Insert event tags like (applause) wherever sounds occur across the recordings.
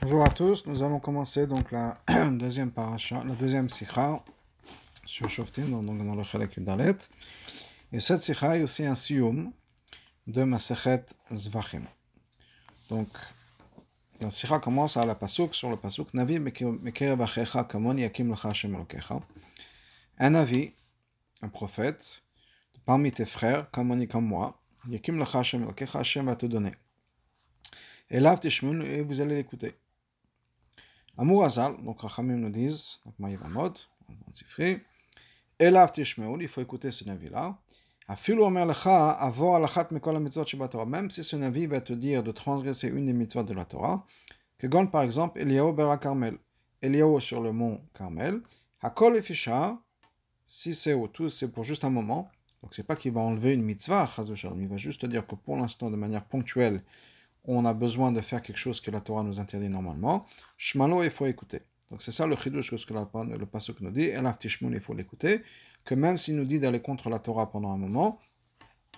Bonjour à tous, nous allons commencer donc la (clears throat) deuxième paracha, la deuxième sikha sur Shoftim, donc dans le Chalek Dalet. Et cette sikha est aussi un sium de Masechet Zvachim. Donc, la sikha commence à la pasuk, sur le pasuk, Navi mekerev achecha kamon yakim lecha Hashem elokecha. Un navi, un prophète, parmi tes frères, comme moi, yakim lecha Hashem elokecha, Hashem va te donner. Et là, et vous allez l'écouter. Amour Azal, donc Rachamim nous disent, donc Maïvamot, dans Sifri, Elav Tishmeul, il faut écouter ce navi-là. Shabbat Torah, même si ce navi va te dire de transgresser une des mitzvot de la Torah, que Gon par exemple, Eliyahu Bera Carmel, Eliyahu sur le mont Carmel, Hakol et Fisha, si c'est au tout, c'est pour juste un moment, donc c'est pas qu'il va enlever une mitzvah, il va juste te dire que pour l'instant, de manière ponctuelle, on a besoin de faire quelque chose que la Torah nous interdit normalement, Shmalo, il faut écouter. Donc c'est ça le chidouche que le pasuk nous dit, l'aftichmoun, il faut l'écouter, que même s'il nous dit d'aller contre la Torah pendant un moment,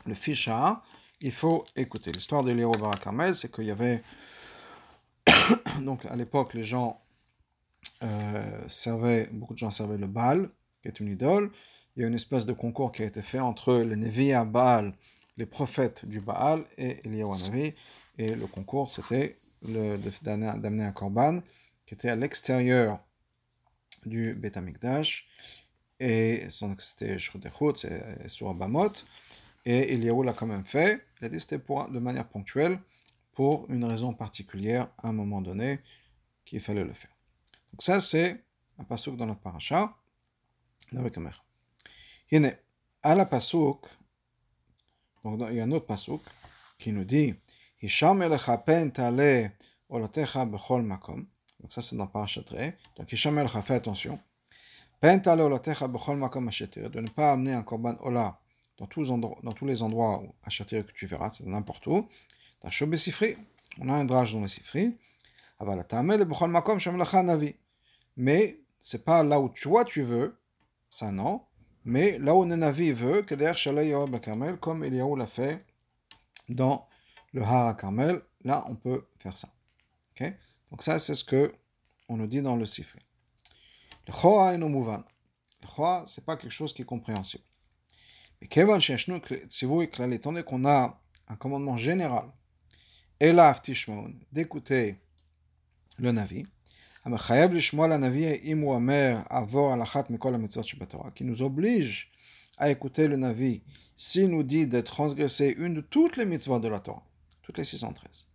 le fisha, il faut écouter. L'histoire de Léo Barakamel, c'est qu'il y avait, (coughs) donc à l'époque, les gens euh, servaient, beaucoup de gens servaient le Baal, qui est une idole. Il y a une espèce de concours qui a été fait entre les Nevi à Baal, les prophètes du Baal et Eliyahu Navi. Et le concours, c'était d'amener un korban qui était à l'extérieur du Beth Amikdash. Et c'était Shrudechut, c'est sur Bamot. Et Eliyahu l'a quand même fait. Il a dit c'était de manière ponctuelle, pour une raison particulière, à un moment donné, qu'il fallait le faire. Donc ça, c'est un pasouk dans notre paracha, avec à la pasouk, il y a un autre pasouk qui nous dit Makom. Donc ça c'est dans. Donc attention. Pen tale. De ne pas amener un korban ola dans tous, les endroits, les endroits ashetir que tu verras, c'est n'importe où. On a un drage dans le Sifri. Aval le bechol. Mais c'est pas là où toi tu veux, ça non. Mais là où le Navi veut, comme Eliyahu l'a fait dans le Hara Carmel, là on peut faire ça. Okay? Donc ça c'est ce que on nous dit dans le Sifri. Le Choa et no Mouvan. Le Choa, c'est pas quelque chose qui est compréhensible. Mais Kevan Sheshnu, si vous étant donné qu'on a un commandement général, Elaf Tishmaun, d'écouter le Navi, qui nous oblige à écouter le Navi s'il nous dit de transgresser une de toutes les mitzvahs de la Torah toutes les 613.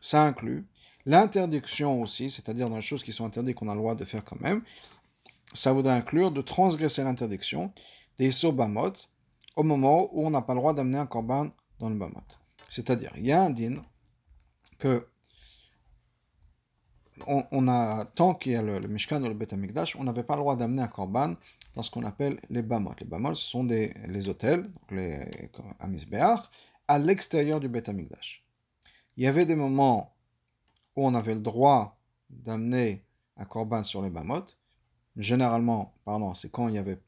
Ça inclut l'interdiction aussi, c'est-à-dire dans les choses qui sont interdites qu'on a le droit de faire quand même, ça voudrait inclure de transgresser l'interdiction des sobamot au moment où on n'a pas le droit d'amener un korban dans le bamot. C'est-à-dire, il y a un din que on, a, tant qu'il y a le, Mishkan ou le Bet on n'avait pas le droit d'amener un korban dans ce qu'on appelle les bamot. Les bamot, ce sont des, les hôtels, donc les amisbeach, à l'extérieur du Bet Amikdash. Il y avait des moments où on avait le droit d'amener un korban sur les bamot. Généralement, pardon, c'est quand il n'y avait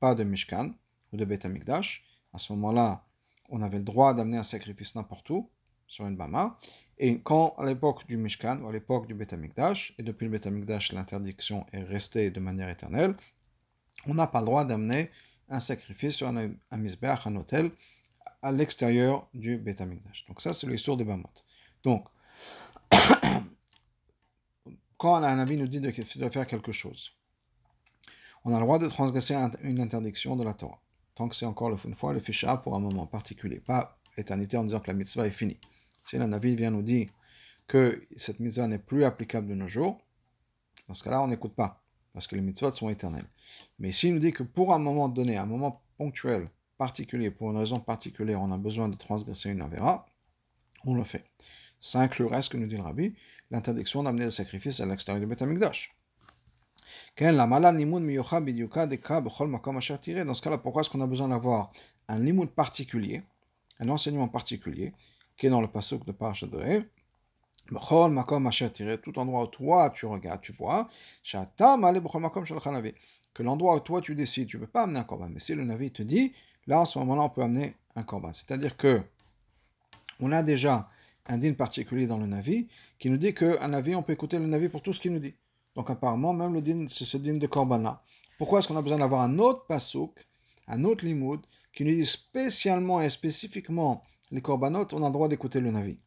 pas de Mishkan ou de Bet Amikdash. À ce moment-là, on avait le droit d'amener un sacrifice n'importe où, sur une bama. Et quand, à l'époque du Mishkan, ou à l'époque du Beth et depuis le Beth l'interdiction est restée de manière éternelle, on n'a pas le droit d'amener un sacrifice sur un, un un hôtel, à l'extérieur du Beth Donc ça, c'est l'histoire de Bamot. Donc, (coughs) quand un avis nous dit de, faire quelque chose, on a le droit de transgresser une interdiction de la Torah. Tant que c'est encore une fois le ficha pour un moment particulier, pas éternité en disant que la mitzvah est finie. Si la Navi vient nous dire que cette mitzvah n'est plus applicable de nos jours, dans ce cas-là, on n'écoute pas, parce que les mitzvahs sont éternels. Mais s'il nous dit que pour un moment donné, un moment ponctuel, particulier, pour une raison particulière, on a besoin de transgresser une avéra, on le fait. Ça inclurait ce que nous dit le rabbi, l'interdiction d'amener des sacrifices à l'extérieur du Beth. Dans ce cas-là, pourquoi est-ce qu'on a besoin d'avoir un limoud particulier, un enseignement particulier, qui est dans le pasuk de Parashat tout endroit où toi tu regardes, tu vois, que l'endroit où toi tu décides, tu ne peux pas amener un korban. Mais si le Navi te dit, là en ce moment-là on peut amener un korban. C'est-à-dire que on a déjà un din particulier dans le Navi qui nous dit qu'un Navi, on peut écouter le Navi pour tout ce qu'il nous dit. Donc apparemment, même le din, c'est ce din de Korban Pourquoi est-ce qu'on a besoin d'avoir un autre pasouk, un autre limoud, qui nous dit spécialement et spécifiquement les Korbanot, on a le droit d'écouter le Navi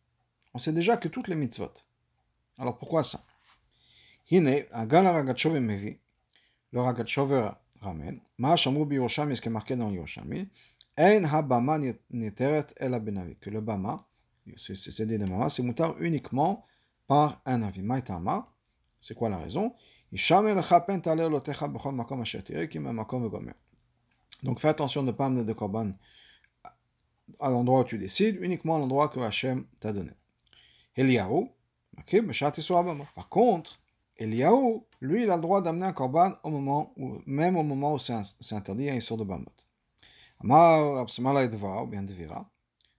On sait déjà que toutes les mitzvot. Alors pourquoi ça? Hine, Agal Ragachover Mevi, le Ragachover ramène, Ma Shamru Biyoshami, ce qui est marqué dans Yoshami, Ein Habama Neteret El Benavi, que le Bama, c'est dit de Mama, c'est moutar uniquement par un avis. Maïtama, c'est quoi la raison? Donc fais attention de ne pas amener de korban à l'endroit où tu décides, uniquement à l'endroit que Hachem t'a donné. Eliyahu, par contre, Eliyahu, lui, il a le droit d'amener un korban au moment où, même au moment où c'est interdit, il sort de Bamot. Amar Absmala Edva, ou bien Devira.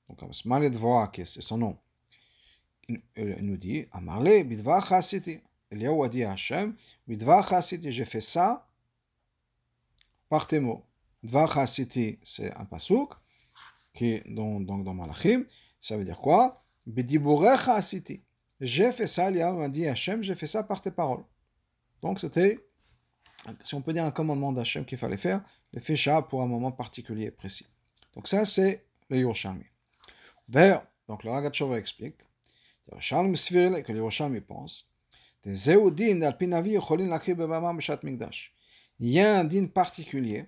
Donc Absmala Edva, c'est son nom, il nous dit Amarle, Bidva Chasiti. Eliyahu a dit à Hachem Bidva Chasiti, j'ai fait ça par tes mots. Dvar Chasiti, c'est un pasouk, qui donc dans Malachim. Ça veut dire quoi? J'ai fait ça, Eliyahu m'a dit Hachem, j'ai fait ça par tes paroles. Donc c'était, si on peut dire, un commandement d'Hachem qu'il fallait faire, le fécha pour un moment particulier précis. Donc ça, c'est le Yerushalmi. Vers, donc le Ragat explique, que le Yerushalmi pense, il y a un din particulier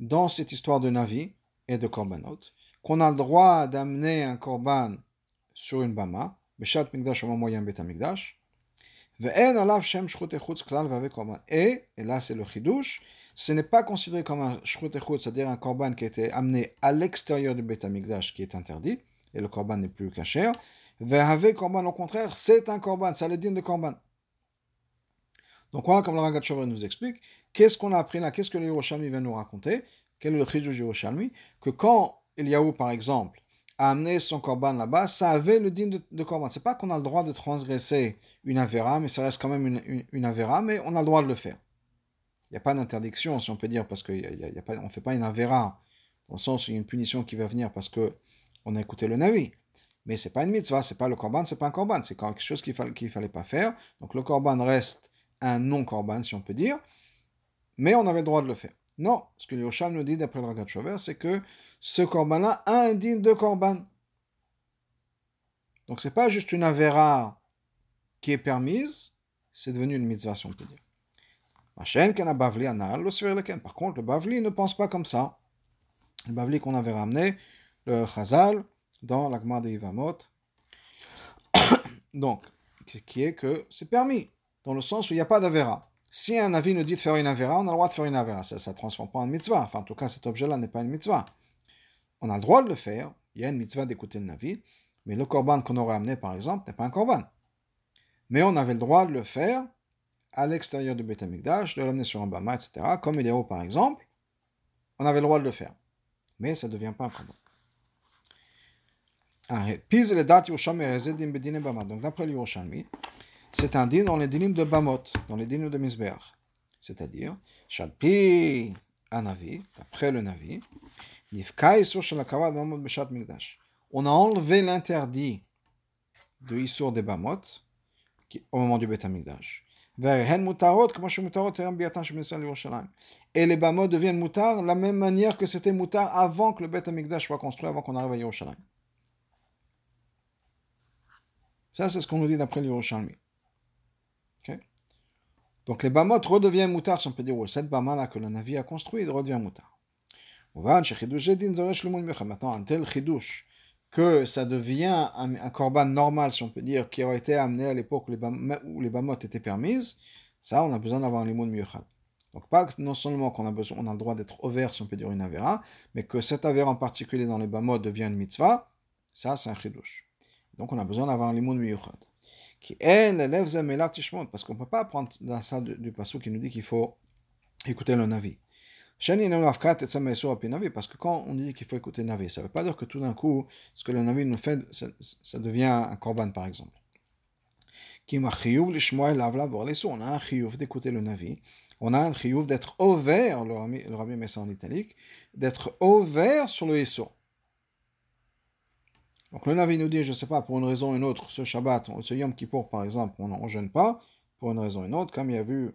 dans cette histoire de Navi et de Korbanot, qu'on a le droit d'amener un Korban sur une Bama, Beshat Mikdash au moment où Bet Mikdash, et, et là c'est le chidouche, ce n'est pas considéré comme un shrut c'est-à-dire un korban qui a été amené à l'extérieur du Beth Amikdash qui est interdit, et le korban n'est plus caché. Ve'ave korban, au contraire, c'est un korban, ça le dit de korban. Donc voilà, comme le Ragat nous explique, qu'est-ce qu'on a appris là, qu'est-ce que le Yerushalmi vient nous raconter, quel est le chidouche du Yerushalmi, que quand Eliyahu, par exemple, a amené son korban là-bas, ça avait le din de, de korban. C'est pas qu'on a le droit de transgresser une avéra, mais ça reste quand même une, une, avéra, mais on a le droit de le faire. Il n'y a pas d'interdiction, si on peut dire, parce qu'on ne fait pas une avéra, dans le sens où il y a une punition qui va venir parce qu'on a écouté le navi. Mais c'est pas une mitzvah, c'est pas le korban, c'est pas un korban, c'est quelque chose qu'il fallait, qu'il fallait pas faire. Donc le korban reste un non-korban, si on peut dire, mais on avait le droit de le faire. Non, ce que Yosham nous dit d'après le Ragat c'est que ce korban-là a un digne de korban. Donc c'est pas juste une avéra qui est permise, c'est devenu une mitzvah, si on peut dire. Par contre, le Bavli ne pense pas comme ça. Le Bavli qu'on avait ramené, le Chazal, dans l'Agma de Ivamot. (coughs) Donc, qui est que c'est permis, dans le sens où il n'y a pas d'Avera. Si un avis nous dit de faire une Avera, on a le droit de faire une Avera. Ça ne transforme pas en mitzvah. Enfin, en tout cas, cet objet-là n'est pas une mitzvah. On a le droit de le faire. Il y a une mitzvah d'écouter le Navi. Mais le korban qu'on aurait amené, par exemple, n'est pas un korban. Mais on avait le droit de le faire à l'extérieur du Beth Amikdash, de l'amener sur un bama, etc. Comme haut, par exemple. On avait le droit de le faire. Mais ça ne devient pas un korban. Donc d'après l'Yerushalmi, c'est un din dans les dinim de Bamot, dans les dinim de Misbeach. C'est-à-dire, Shalpi Anavi, d'après le Navi, on a enlevé l'interdit de Issour des Bamot au moment du Beth Amikdash. Et les Bamot deviennent moutards la même manière que c'était moutard avant que le Beth Amikdash soit construit, avant qu'on arrive à Yerushalayim. Ça, c'est ce qu'on nous dit d'après l'Yerushalmi. Okay? Donc les Bamot redeviennent moutards, si on peut dire, cette Bama-là que le Navi a construit, il redevient moutard. Maintenant, un tel chidouche, que ça devient un, un, korban normal, si on peut dire, qui aurait été amené à l'époque où les Bamot étaient permises, ça, on a besoin d'avoir un limon miyuchad. Donc, pas non seulement qu'on a, besoin, on a le droit d'être ouvert, si on peut dire, une avéra, mais que cet avéra en particulier dans les Bamot devient une mitzvah, ça, c'est un chidouche. Donc on a besoin d'avoir un limoun miyuchad. Qui est l'élève tishmon, parce qu'on ne peut pas prendre dans ça du, du qui nous dit qu'il faut écouter le navi. Parce que quand on dit qu'il faut écouter le navi, ça ne veut pas dire que tout d'un coup, ce que le navi nous fait, ça, devient un korban par exemple. On a un chiyuv d'écouter le navi. On a un chiyuv d'être ouvert, le rabbi met ça en italique, d'être ouvert sur le Esso. Donc le Navi nous dit, je ne sais pas, pour une raison ou une autre, ce Shabbat, ce Yom Kippour par exemple, on ne gêne pas, pour une raison ou une autre, comme il y a vu.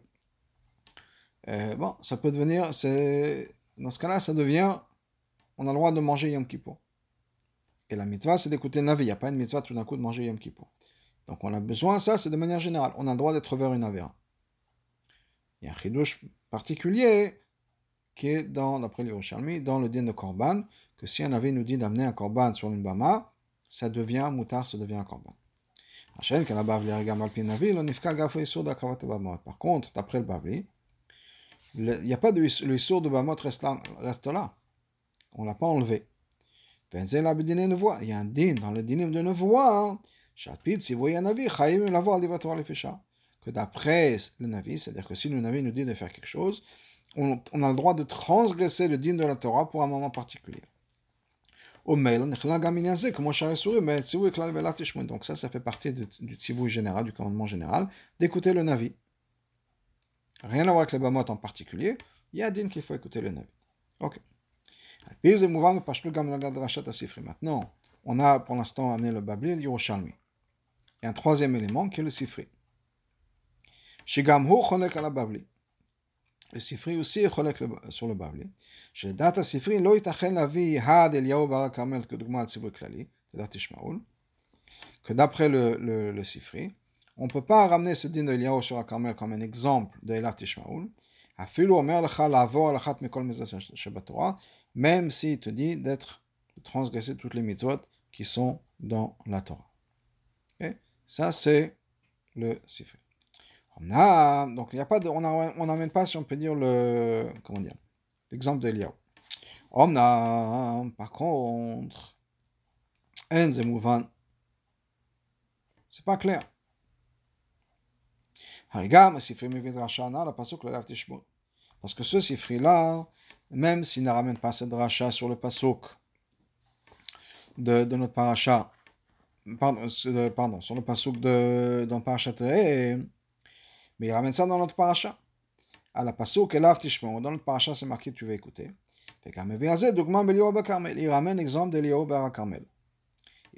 Euh, bon, ça peut devenir, dans ce cas-là, ça devient, on a le droit de manger Yom Kippour. Et la mitzvah, c'est d'écouter le Navi. Il n'y a pas une mitzvah tout d'un coup de manger Yom Kippour. Donc on a besoin, ça c'est de manière générale, on a le droit d'être vers une Avera. Il y a un chidouche particulier qui est, dans, d'après l'Yerushalmi, dans le din de Korban, que si un Navi nous dit d'amener un Korban sur une Bama, ça devient moutar, ça devient un Korban. Par contre, d'après le Bavli, il n'y a pas de le de Bamot reste là, reste là. On ne l'a pas enlevé. Il y a un din dans le dinim de Nevoa si vous voyez un Navi, que d'après le Navi, c'est-à-dire que si le Navi nous dit de faire quelque chose, on, a le droit de transgresser le din de la Torah pour un moment particulier. Donc ça, ça fait partie du général, du commandement général, d'écouter le Navi. Rien à voir avec les bamotes en particulier. Il y a din qu'il faut écouter le Navi. Ok. Maintenant, on a pour l'instant amené le Babli et le Yerushalmi. Il y a un troisième élément qui est le Sifri. Shigamhu chonek ala Babli. Le Sifri aussi est chonek sur le Babli. Chez data Sifri, lo yitachen lavi had Eliyahu bara Karmel que al klali, Tishmaoul, que d'après le, le, le Sifri, on ne peut pas ramener ce din de Eliyahu sur Carmel comme un exemple de Elat Tishmaoul. Même s'il te dit d'être de transgresser toutes les mitzvot qui sont dans la Torah. Et Ça, c'est le sifri. On a, donc, il y a pas de, on n'amène pas, si on peut dire, le, comment dire, l'exemple de Eliyahu. On a, par contre, Enzemouvan. C'est pas clair. Parce que ce sifri-là, même s'il ne ramène pas cette rachat sur le pasuk de, de, notre paracha, pardon, pardon, sur le pasuk de, dans parachat, mais il ramène ça dans notre paracha. À la pasuk, elav. Dans notre paracha, c'est marqué, tu vas écouter. Il ramène l'exemple d'Eliaou Bar Carmel.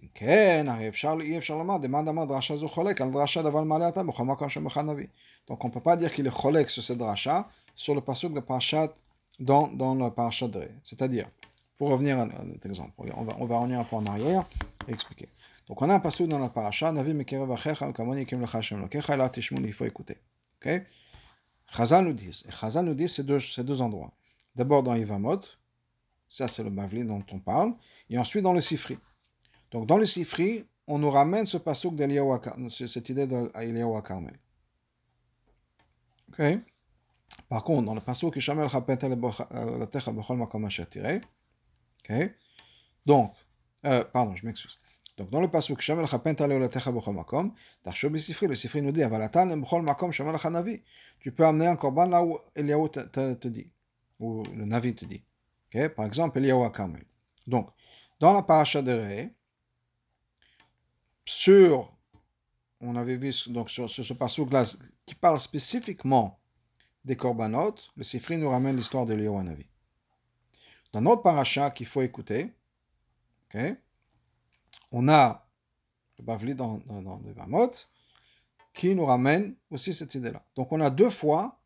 אם כן, הרי אפשר, אי אפשר לומר, דמאן דמר דרשה זו חולק על דרשה דבר מעלה אתה בכל מקום שם אחד נביא. Donc on ne peut pas dire qu'il est חולק sur cette dracha, sur le pasuk de parashat, dans, dans le parashat de C'est-à-dire, pour revenir à notre exemple, on va, on va revenir un peu en arrière et expliquer. Donc on a un passage dans la paracha, Navi mekerev achecha, kamoni kim lecha shem lokecha, la tishmun, il faut écouter. Ok Chazal nous dit, et Chazal nous dit ces deux, ces deux endroits. D'abord dans Yvamot, ça c'est le Bavli dont on parle, et ensuite dans le Sifri. Donc dans le Sifri, on nous ramène ce pasuk cette idée d'Eliyahu Carmel. Ok? Par contre, dans le pasuk, Shamel chapet la techa bechol makom Ok? Donc, euh, pardon, je m'excuse. Donc dans le pasuk Shamel chapent aleolatecha b'chol makom, tarsho sifri, le sifri nous dit avalatan b'chol makom shamel navi. Tu peux amener un korban là où Eliyahu te, dit, ou le navi te dit. Okay? Par exemple, Eliyahu Carmel. Donc, dans la paracha de Ré, sur, on avait vu donc sur, ce pasuk là qui parle spécifiquement des korbanot, le sifri nous ramène l'histoire de à navi. Dans notre paracha qu'il faut écouter, okay? on a le Bavli dans, dans, dans le Vamot, qui nous ramène aussi cette idée-là. Donc on a deux fois,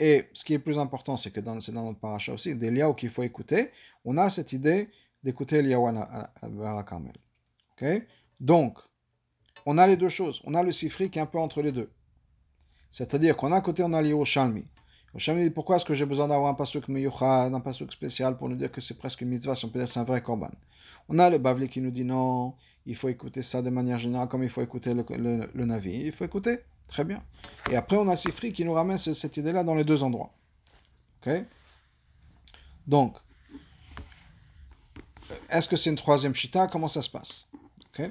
et ce qui est plus important, c'est que dans, c'est dans notre paracha aussi, des liaos qu'il faut écouter, on a cette idée d'écouter liao à Carmel. ok Donc, on a les deux choses. On a le Sifri qui est un peu entre les deux. C'est-à-dire qu'on a à côté, on a liao Shalmi. Hashem dit pourquoi est-ce que j'ai besoin d'avoir un pasuk meyuchad, un pasuk spécial pour nous dire que c'est presque une mitzvah, si on peut dire c'est un vrai korban? On a le Bavli qui nous dit non, il faut écouter ça de manière générale comme il faut écouter le, le, Navi. Il faut écouter, très bien. Et après on a Sifri qui nous ramène cette idée-là dans les deux endroits. Ok? Donc, est-ce que c'est une troisième shita? Comment ça se passe? Ok?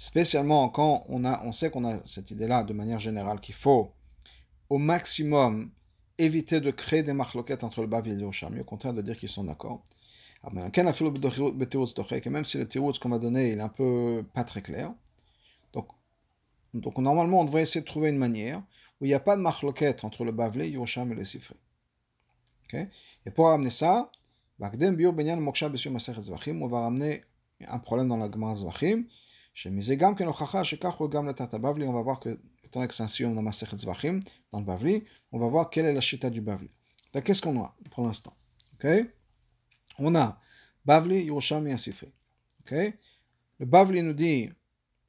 Spécialement quand on, a, on sait qu'on a cette idée-là de manière générale qu'il faut au maximum éviter de créer des marloquettes entre le Bavli et le Yerushalmi, au contraire de dire qu'ils sont d'accord. Ah, même si le théouz qu'on va donner il est un peu pas très clair. Donc, donc normalement on devrait essayer de trouver une manière où il n'y a pas de marloquette entre le Bavli, le Yerushalmi et le Sifri. Okay? Et pour amener ça, on va ramener un problème dans la Gemara Zvachim. On va voir que, étant que c'est un siyum dans Masechet Zvachim, dans le Bavli, on va voir quelle est la chita du Bavli. Donc, qu'est-ce qu'on a pour l'instant okay? On a Bavli, Yerushalmi et Sifri. Okay? Le Bavli nous dit,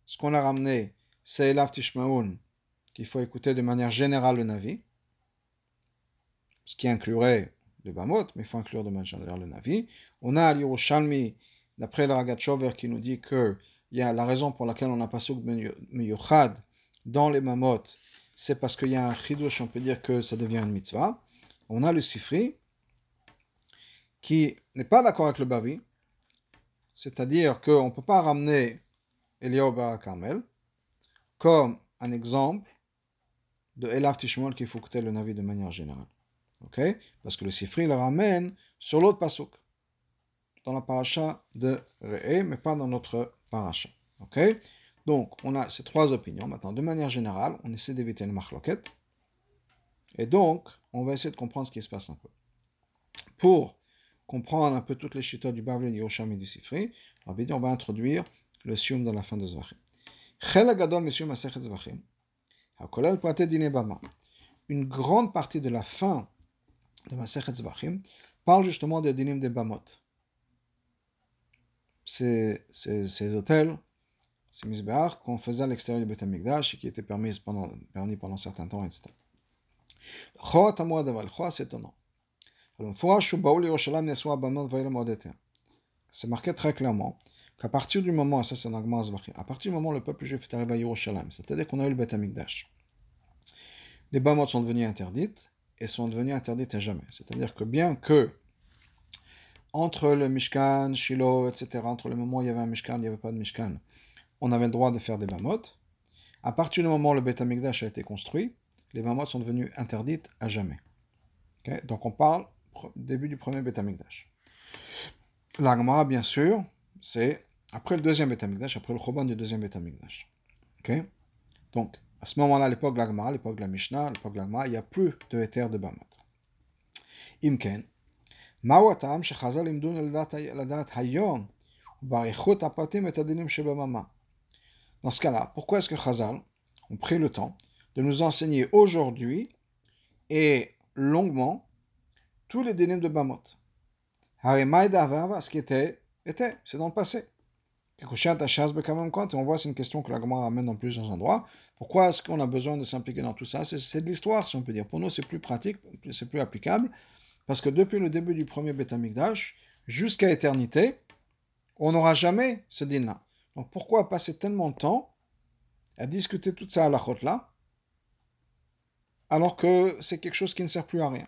ce qu'on a ramené, c'est Elav Tishmaun, qu'il faut écouter de manière générale le Navi, ce qui inclurait le Bamot, mais il faut inclure de manière générale le Navi. On a Yerushalmi, d'après le Ragat qui nous dit que il la raison pour laquelle on a pas souk dans les mamot, c'est parce qu'il y a un chidush, on peut dire que ça devient une mitzvah. On a le sifri, qui n'est pas d'accord avec le bavi, c'est-à-dire qu'on ne peut pas ramener Eliyahu Carmel comme un exemple de Elaf Tishmol qui faut le navi de manière générale. Parce que le sifri le ramène sur l'autre pasuk, dans la paracha de Re'e, mais pas dans notre paracha. Ok? Donc, on a ces trois opinions. Maintenant, de manière générale, on essaie d'éviter le marloquette. Et donc, on va essayer de comprendre ce qui se passe un peu. Pour comprendre un peu toutes les chutes du Bavli, du Yosham et du Sifri, on va introduire le sium dans la fin de Zvachim. Une grande partie de la fin de Masechet Zvachim parle justement des dinim des Bamot ces, ces, hôtels, ces misbéach qu'on faisait à l'extérieur du Beth et qui étaient permis pendant, permis pendant un certain temps, etc. c'est étonnant. C'est marqué très clairement qu'à partir du moment, ça c'est à partir du moment où le peuple juif est arrivé à Yerushalayim, c'est-à-dire qu'on a eu le Beth les Bamot sont devenus interdites et sont devenues interdites à jamais. C'est-à-dire que bien que entre le Mishkan, Shiloh, etc., entre le moment où il y avait un Mishkan, il n'y avait pas de Mishkan, on avait le droit de faire des bamot. À partir du moment où le Beth Amikdash a été construit, les bamot sont devenus interdites à jamais. Donc on parle début du premier Beth Amikdash. L'Agmara, bien sûr, c'est après le deuxième Beth Amikdash, après le Choban du deuxième Beth Amikdash. Donc, à ce moment-là, à l'époque de l'Agmara, à l'époque de la Mishnah, l'époque de il n'y a plus de éther de bamot. Imken, dans ce cas-là, pourquoi est-ce que Chazal ont pris le temps de nous enseigner aujourd'hui et longuement tous les dénimes de Bamot Ce qui était, était, c'est dans le passé. Et on voit, c'est une question que la Gemara amène dans plusieurs endroits. Pourquoi est-ce qu'on a besoin de s'impliquer dans tout ça? C'est de l'histoire, si on peut dire. Pour nous, c'est plus pratique, c'est plus applicable. Parce que depuis le début du premier Beth Amikdash, jusqu'à éternité, on n'aura jamais ce din-là. Donc pourquoi passer tellement de temps à discuter toute ça à la là alors que c'est quelque chose qui ne sert plus à rien?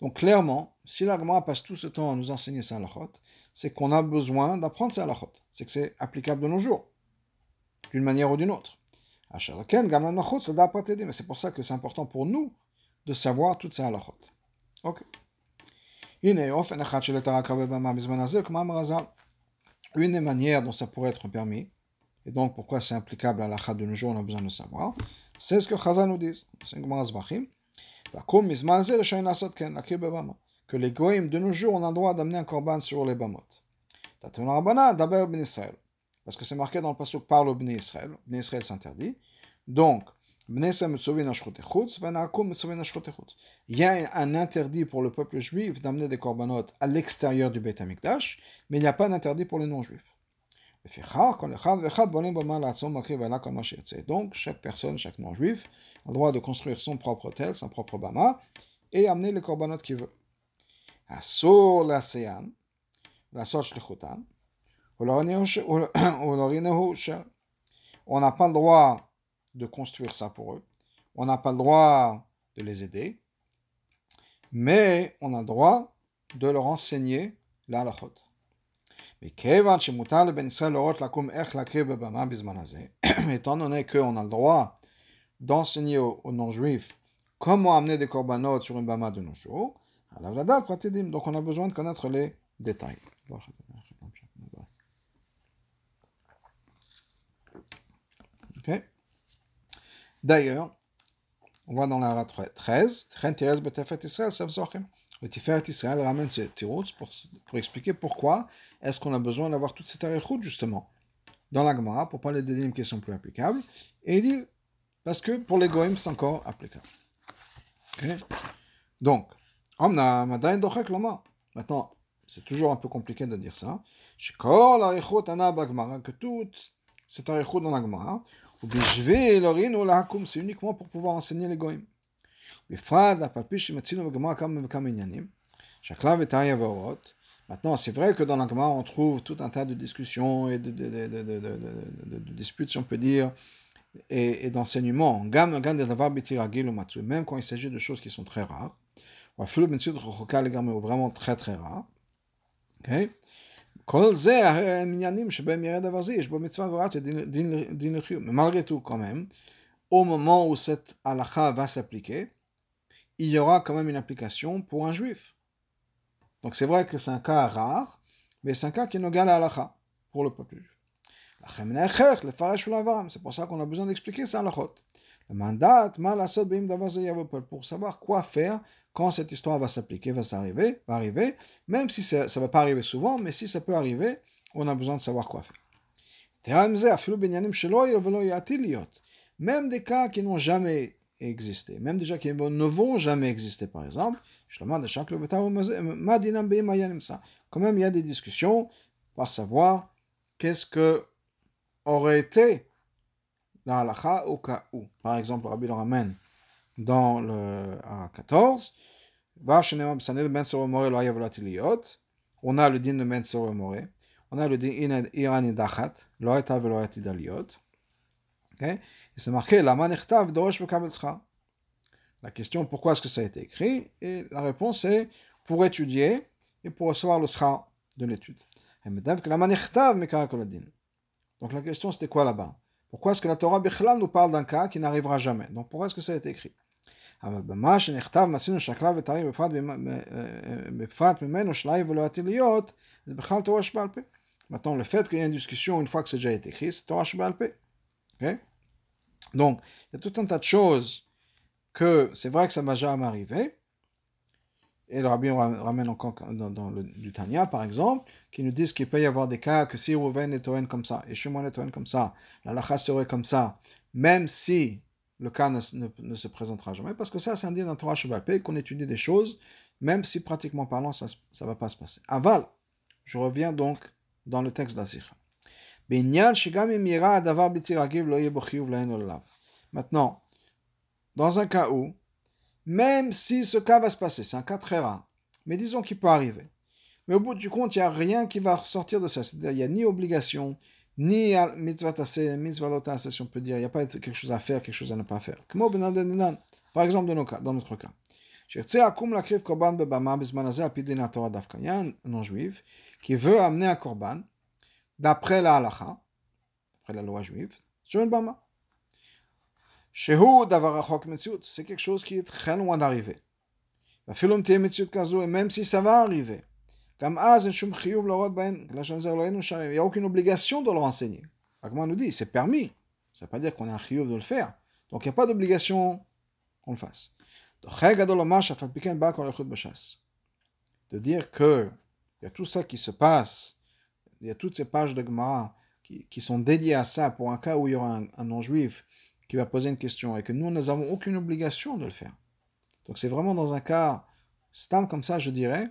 Donc clairement, si l'agma passe tout ce temps à nous enseigner ça c'est qu'on a besoin d'apprendre ça C'est que c'est applicable de nos jours, d'une manière ou d'une autre. Mais c'est pour ça que c'est important pour nous de savoir toutes ces halachot. Ok. Une des manières dont ça pourrait être permis, et donc pourquoi c'est applicable à l'achat de nos jours, on a besoin de savoir, c'est ce que Chazal nous dit. C'est que les goïms de nos jours, on a le droit d'amener un korban sur les bamot. Parce que c'est marqué dans le passage par le Bnei Israël. Bnei Israël s'interdit. Donc, il y a un interdit pour le peuple juif d'amener des corbanotes à l'extérieur du Beth Amikdash, mais il n'y a pas d'interdit pour les non-juifs. Donc, chaque personne, chaque non-juif, a le droit de construire son propre hôtel, son propre bama, et amener les corbanotes qu'il veut. la la (clears throat) on n'a pas le droit de construire ça pour eux. On n'a pas le droit de les aider. Mais on a le droit de leur enseigner la halachot. Ben (clears throat) étant donné qu'on a le droit d'enseigner aux, aux non-juifs comment amener des korbanot sur une bama de nos jours, donc on a besoin de connaître les détails. Ok D'ailleurs, on voit dans la 13, le Tiferet Israël ramène ce tirout pour, pour expliquer pourquoi est-ce qu'on a besoin d'avoir toute cette arichout justement dans la Gemara pour parler des qui sont plus applicables. Et il dit parce que pour les goïms c'est encore applicable. Okay? Donc, maintenant, c'est toujours un peu compliqué de dire ça. Que toute cette arichout dans la Gemara, c'est uniquement pour pouvoir enseigner les goïms. Maintenant, c'est vrai que dans la Gemara, on trouve tout un tas de discussions et de, disputes, si on peut dire, et, et d'enseignements. Même quand il s'agit de choses qui sont très rares. Ou vraiment très très rares. Okay? Mais malgré tout, quand même, au moment où cette halakha va s'appliquer, il y aura quand même une application pour un juif. Donc c'est vrai que c'est un cas rare, mais c'est un cas qui est égal à halakha pour le peuple juif. C'est pour ça qu'on a besoin d'expliquer ça à Le mandat, pour savoir quoi faire quand cette histoire va s'appliquer, va s'arriver, va arriver, même si ça ne va pas arriver souvent, mais si ça peut arriver, on a besoin de savoir quoi faire. Même des cas qui n'ont jamais existé, même des gens qui ne vont jamais exister, par exemple, quand même il y a des discussions par savoir qu'est-ce que aurait été la halakha au cas où. Par exemple, Rabbi le ramène dans le à 14. On a le din de Ben More. On a le din Irani Dachat. Lo eta velo daliot. Et c'est marqué la manechtav dorosh La question pourquoi est-ce que ça a été écrit? Et la réponse est pour étudier et pour recevoir le sera de l'étude. Donc la question c'était quoi là-bas? Pourquoi est-ce que la Torah Bichlal nous parle d'un cas qui n'arrivera jamais? Donc pourquoi est-ce que ça a été écrit? Maintenant, le fait qu'il y ait une discussion une fois que c'est déjà écrit, c'est Torah Shabbat Donc, il y a tout un tas de choses que c'est vrai que ça ne va jamais arriver, et le rabbi ramène encore dans, le, du Tanya, par exemple, qui nous disent qu'il peut y avoir des cas que si Rouven est Toen comme ça, et Shimon est Toen comme ça, la lacha serait comme ça, même si le cas ne, se présentera jamais, parce que ça, c'est un dit dans Torah Shabbat qu'on étudie des choses, même si pratiquement parlant, ça ne va pas se passer. Aval, je reviens donc dans le texte d'Azir. Maintenant, dans un cas où même si ce cas va se passer, c'est un cas très rare, mais disons qu'il peut arriver. Mais au bout du compte, il n'y a rien qui va ressortir de ça. C'est-à-dire, il n'y a ni obligation, ni mitzvah mitzvah si on peut dire. Il n'y a pas quelque chose à faire, quelque chose à ne pas faire. Par exemple, dans, nos cas, dans notre cas. Il y a un non-juif qui veut amener un korban d'après la halacha, d'après la loi juive, sur une bama c'est quelque chose qui est très loin d'arriver. Même si ça va arriver, il n'y a aucune obligation de le renseigner. Comment nous dit, c'est permis. Ça ne veut pas dire qu'on a un chiyuv de le faire. Donc il n'y a pas d'obligation qu'on le fasse. De dire que il y a tout ça qui se passe, il y a toutes ces pages de Gemara qui, qui sont dédiées à ça pour un cas où il y aura un, un non-juif qui va poser une question et que nous, nous n'avons aucune obligation de le faire. Donc c'est vraiment dans un cas stam comme ça, je dirais,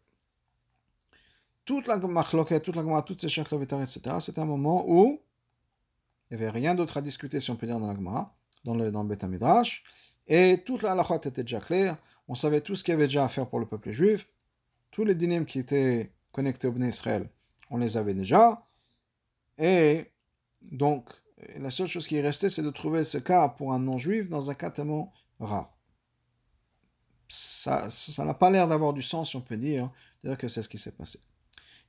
toute la machloket, toute la Gemara, toutes ces shachlov etc., c'était un moment où il n'y avait rien d'autre à discuter, si on peut dire, dans la Gemara, dans le, dans le Beth Midrash, et toute la halachot était déjà claire, on savait tout ce qu'il y avait déjà à faire pour le peuple juif, tous les dynimes qui étaient connectés au Bnei Israël, on les avait déjà, et donc, la seule chose qui est restée, c'est de trouver ce cas pour un non-juif dans un cas tellement rare. Ça n'a pas l'air d'avoir du sens, si on peut dire, dire que c'est ce qui s'est passé.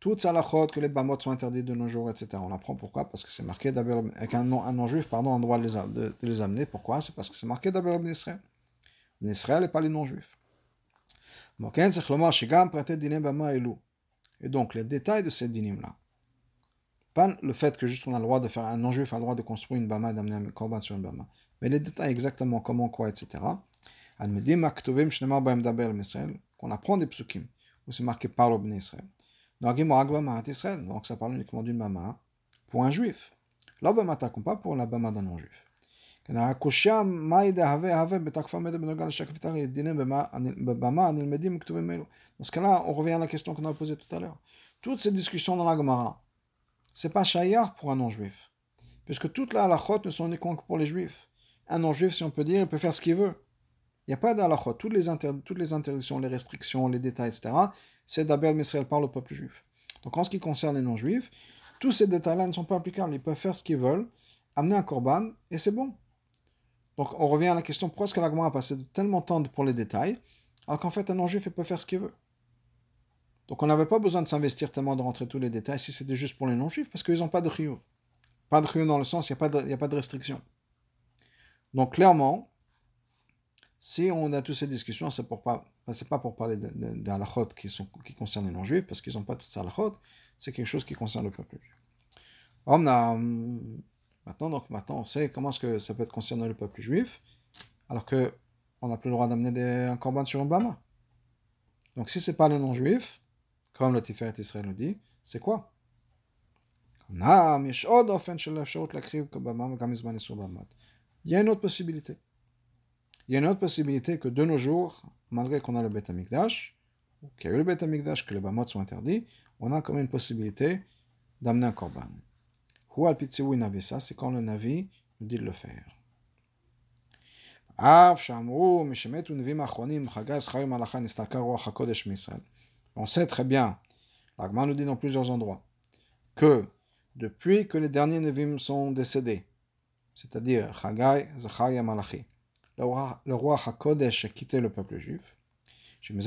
toutes halachot, que les bamot sont interdits de nos jours, etc. On apprend pourquoi? Parce que c'est marqué d'abord, avec un non-juif, pardon, on doit les, de, de les amener. Pourquoi? C'est parce que c'est marqué d'abord ben Israël. Ben Israël et pas les non-juifs. Et donc, les détails de ces dinim-là, pas le fait que juste on a le droit de faire un non-juif a le droit de construire une bama et d'amener un korban sur une bama, mais les détails exactement comment, quoi, etc. Qu'on apprend des psukim, où c'est marqué par le Israël. Donc ça parle uniquement d'une bama pour un juif. La bama pas pour la bama d'un non-juif. Dans ce cas-là, on revient à la question qu'on a posée tout à l'heure. Toutes ces discussions dans la Gemara, c'est pas shayar pour un non-juif. Puisque toutes les halachot ne sont uniquement que pour les juifs. Un non-juif, si on peut dire, il peut faire ce qu'il veut. Il n'y a pas d'halachot. Toutes les, toutes les interdictions, les restrictions, les détails, etc., c'est d'Abel Misraël par le peuple juif. Donc en ce qui concerne les non-juifs, tous ces détails-là ne sont pas applicables. Ils peuvent faire ce qu'ils veulent, amener un korban, et c'est bon. Donc on revient à la question pourquoi est-ce que l'agma a passé tellement de temps pour les détails, alors qu'en fait un non-juif peut faire ce qu'il veut? Donc on n'avait pas besoin de s'investir tellement de rentrer tous les détails si c'était juste pour les non-juifs, parce qu'ils n'ont pas de chiyuv. Pas de chiyuv dans le sens, il n'y a, a pas de restriction. Donc clairement, si on a toutes ces discussions, c'est pour pas, pour parler des halachot qui, qui concernent les non-juifs, parce qu'ils n'ont pas toutes ces halachot, c'est quelque chose qui concerne le peuple juif. On a, maintenant, donc, maintenant, on sait comment est-ce que ça peut être concerné le peuple juif, alors que on n'a plus le droit d'amener un corban sur un bama. Donc si c'est pas les non-juifs, comme le Tiferet Israël nous dit, c'est quoi? Il y a une autre possibilité. Il y a une autre possibilité que de nos jours, malgré qu'on a le Beth Amikdash, qu'il y a eu le Beth Amikdash, que les Bamot sont interdits, on a quand même une possibilité d'amener un Korban. Ça, c'est quand le Navi nous dit de le faire. On sait très bien, l'Agma nous dit dans plusieurs endroits, que depuis que les derniers Nevim sont décédés, c'est-à-dire Chagai, Zacharia, Malachi, le roi, le HaKodesh a quitté le peuple juif. Donc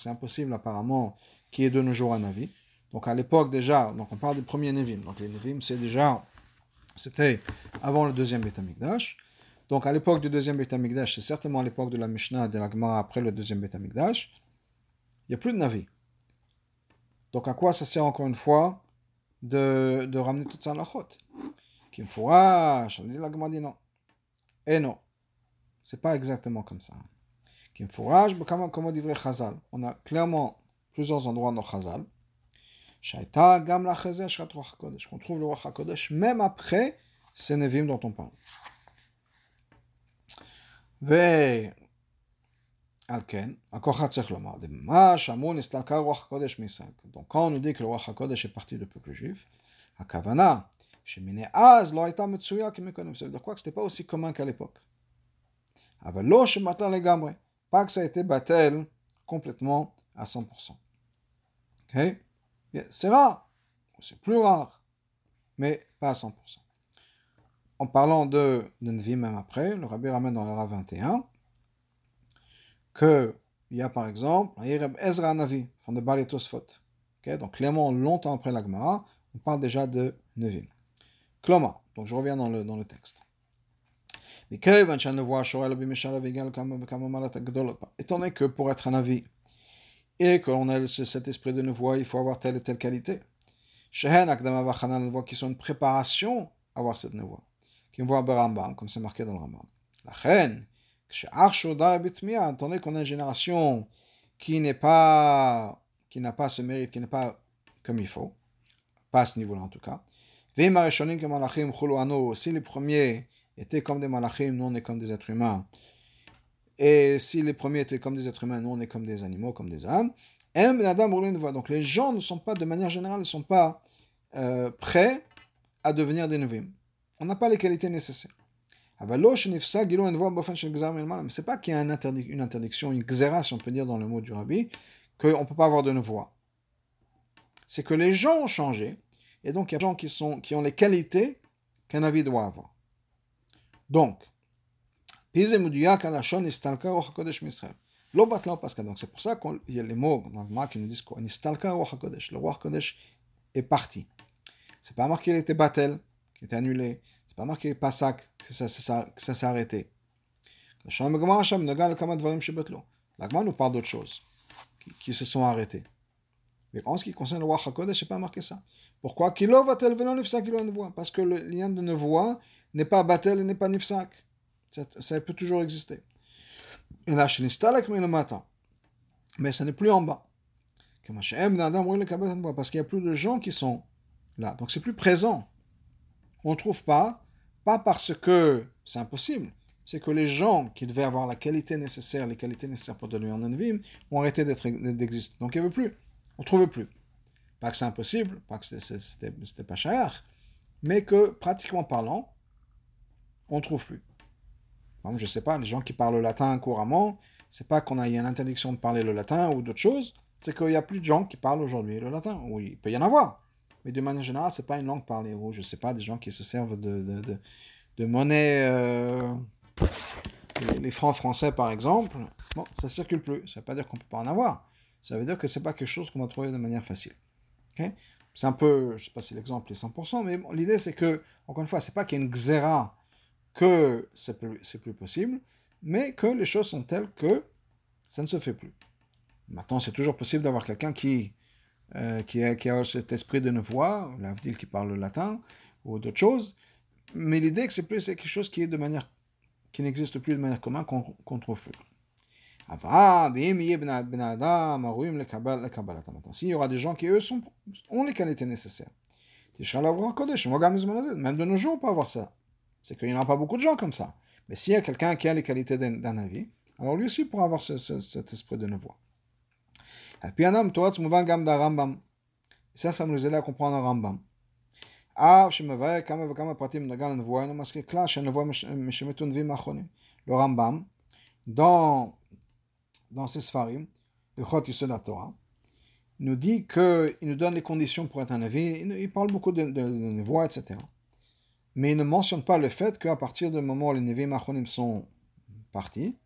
c'est impossible apparemment qu'il y ait de nos jours un Navi. Donc à l'époque déjà, donc on parle des premiers Nevim. Donc les Nevim c'est déjà, c'était avant le deuxième Beth Amikdash. Donc à l'époque du deuxième Beth Amikdash, c'est certainement à l'époque de la Mishnah de la Gemara après le deuxième Beth Amikdash, il n'y a plus de Navi. Donc à quoi ça sert encore une fois de, de ramener toute ça à la chôte je dis la Gemara dit non et non, c'est pas exactement comme ça. Kim Fourage, bah, comme dit Chazal, on a clairement plusieurs endroits dans Chazal. Shaita, Gam la Kodesh. On trouve le Roi HaKodesh même après ces Nevim dont on parle. Donc, quand on nous dit que le roi HaKodesh est parti du peuple juif, Akavana, ça veut dire quoi Que c'était pas aussi commun qu'à l'époque. Pas que ça a été battel complètement à 100%. C'est rare, c'est plus rare, mais pas à 100%. En parlant de, de même après, le rabbi ramène dans l'Ara 21 qu'il y a par exemple Ezra Navi, fond de Bali Tosfot. Okay? Donc clairement, longtemps après l'Agmara, on parle déjà de Nevim. Kloma, donc je reviens dans le, dans le texte. Étant donné que pour être un avis et qu'on a cet esprit de nevoie, il faut avoir telle et telle qualité. Qui sont une préparation à avoir cette nevoie. qui voit Rambam, comme c'est marqué dans le Rambam. La reine, attendez qu'on a une génération qui n'est pas, qui n'a pas ce mérite, qui n'est pas comme il faut, pas à ce niveau-là en tout cas. Si les premiers étaient comme des malachim, nous on est comme des êtres humains. Et si les premiers étaient comme des êtres humains, nous on est comme des animaux, comme des ânes. Donc les gens ne sont pas, de manière générale, ne sont pas euh, prêts à devenir des nevim. On n'a pas les qualités nécessaires. C'est pas qu'il y a une, interdiction, une xéra, si on peut dire dans le mot du rabbi, qu'on ne peut pas avoir de voix. C'est que les gens ont changé, et donc il y a des gens qui, qui ont les qualités qu'un avis doit avoir. Donc, donc c'est pour ça qu'il y a les mots dans qui nous disent que le roi Kodesh est parti. C'est pas marqué qu'il était battel, qu'il était annulé. C'est pas marqué pasak, que ça, ça, ça s'est arrêté. La nous parle d'autres choses qui, qui, se sont arrêtées. Mais en ce qui concerne le roi HaKodesh, c'est pas marqué ça. Pourquoi Parce que le lien de nevoie n'est pas batel et n'est pas nifsak. Ça, ça peut toujours exister. Et là, le matin. Mais ça n'est plus en bas. Parce qu'il n'y a plus de gens qui sont là. Donc c'est plus présent. On ne trouve pas, pas parce que c'est impossible, c'est que les gens qui devaient avoir la qualité nécessaire, les qualités nécessaires pour devenir un envim, ont arrêté d'exister. Donc il n'y avait plus. On ne trouvait plus. Pas que c'est impossible, pas que c'était pas cher, mais que pratiquement parlant, on ne trouve plus. Je je sais pas, les gens qui parlent le latin couramment, c'est pas qu'on a une interdiction de parler le latin ou d'autres choses, c'est qu'il n'y a plus de gens qui parlent aujourd'hui le latin. Oui, il peut y en avoir, mais de manière générale, c'est pas une langue parlée. Je sais pas, des gens qui se servent de, de, monnaie, euh, les, francs français par exemple, bon, ça circule plus. Ça veut pas dire qu'on peut pas en avoir. Ça veut dire que c'est pas quelque chose qu'on va trouver de manière facile. c'est un peu, je sais pas si l'exemple est 100%, mais l'idée c'est que, encore une fois, c'est pas qu'il y a une xéra que c'est plus, plus possible, mais que les choses sont telles que ça ne se fait plus. Maintenant, c'est toujours possible d'avoir quelqu'un qui, euh, qui, a, cet esprit de voix, l'avdil qui parle le latin, ou d'autres choses, mais l'idée que c'est plus quelque chose qui est de manière qui n'existe plus de manière commune, qu'on ne trouve plus. S'il y aura des gens qui, eux, ont les qualités nécessaires, même de nos jours, on peut avoir ça. C'est qu'il n'y en a pas beaucoup de gens comme ça. Mais s'il y a quelqu'un qui a les qualités d'un avis, alors lui aussi pourra avoir ce, ce, cet esprit de nevoie. Ça, ça nous aide à comprendre le Rambam. Le Rambam, dans, dans ses Sfarim, le Chot la Torah, nous dit qu'il nous donne les conditions pour être un avis, il, parle beaucoup de, de, etc mais il ne mentionne pas le fait qu'à partir du moment où les Nevi Machonim sont partis,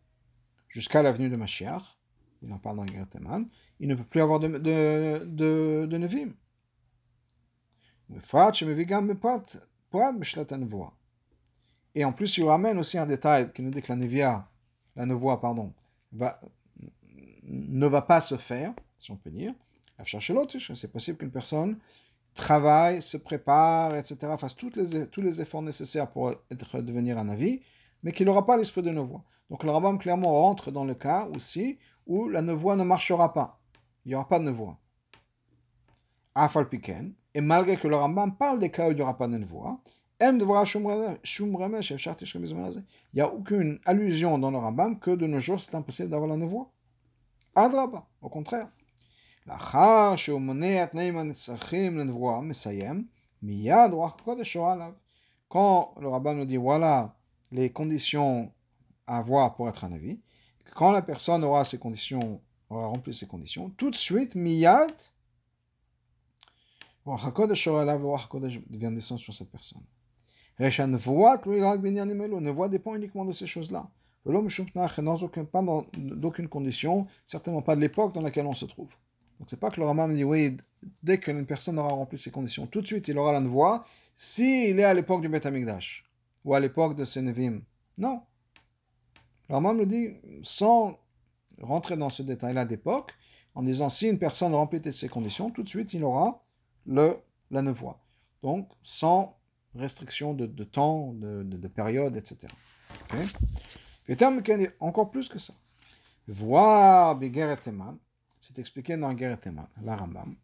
jusqu'à l'avenue de Mashiach, il en parle dans Gerteman, il ne peut plus avoir de, de. Et en plus, il ramène aussi un détail qui nous dit que la Nevia, la Nevoa, pardon, va, ne va pas se faire, si on peut dire. C'est possible qu'une personne travaille, se prépare, etc., fasse tous les efforts nécessaires pour être, devenir un avis, mais qu'il n'aura pas l'esprit de nevoie. Donc le rabbin clairement rentre dans le cas aussi où la nevoie ne marchera pas. Il n'y aura pas de nevoie. Afalpiken, et malgré que le Rambam parle des cas où il n'y aura pas de nevoie, il n'y a aucune allusion dans le Rambam que de nos jours c'est impossible d'avoir la nevoie. Adraba, au contraire. Quand le rabbin nous dit voilà les conditions à avoir pour être un avis, quand la personne aura ces conditions, aura rempli ces conditions, tout de suite, miyad, vient descendre sur cette personne. Ne voit dépend uniquement de ces choses-là. Pas d'aucune condition, certainement pas de l'époque dans laquelle on se trouve. Donc c'est pas que le Rambam dit oui, dès qu'une personne aura rempli ces conditions, tout de suite il aura la voix s'il est à l'époque du Beth Amikdash ou à l'époque de Senevim. Non. Le Rambam le dit sans rentrer dans ce détail-là d'époque, en disant si une personne remplit ces conditions, tout de suite il aura le, la voix. Donc sans restriction de, de temps, de, de, de, période, etc. Okay? Le terme est encore plus que ça. Voir Begeret c'est expliqué dans Geret Eman, la Rambam.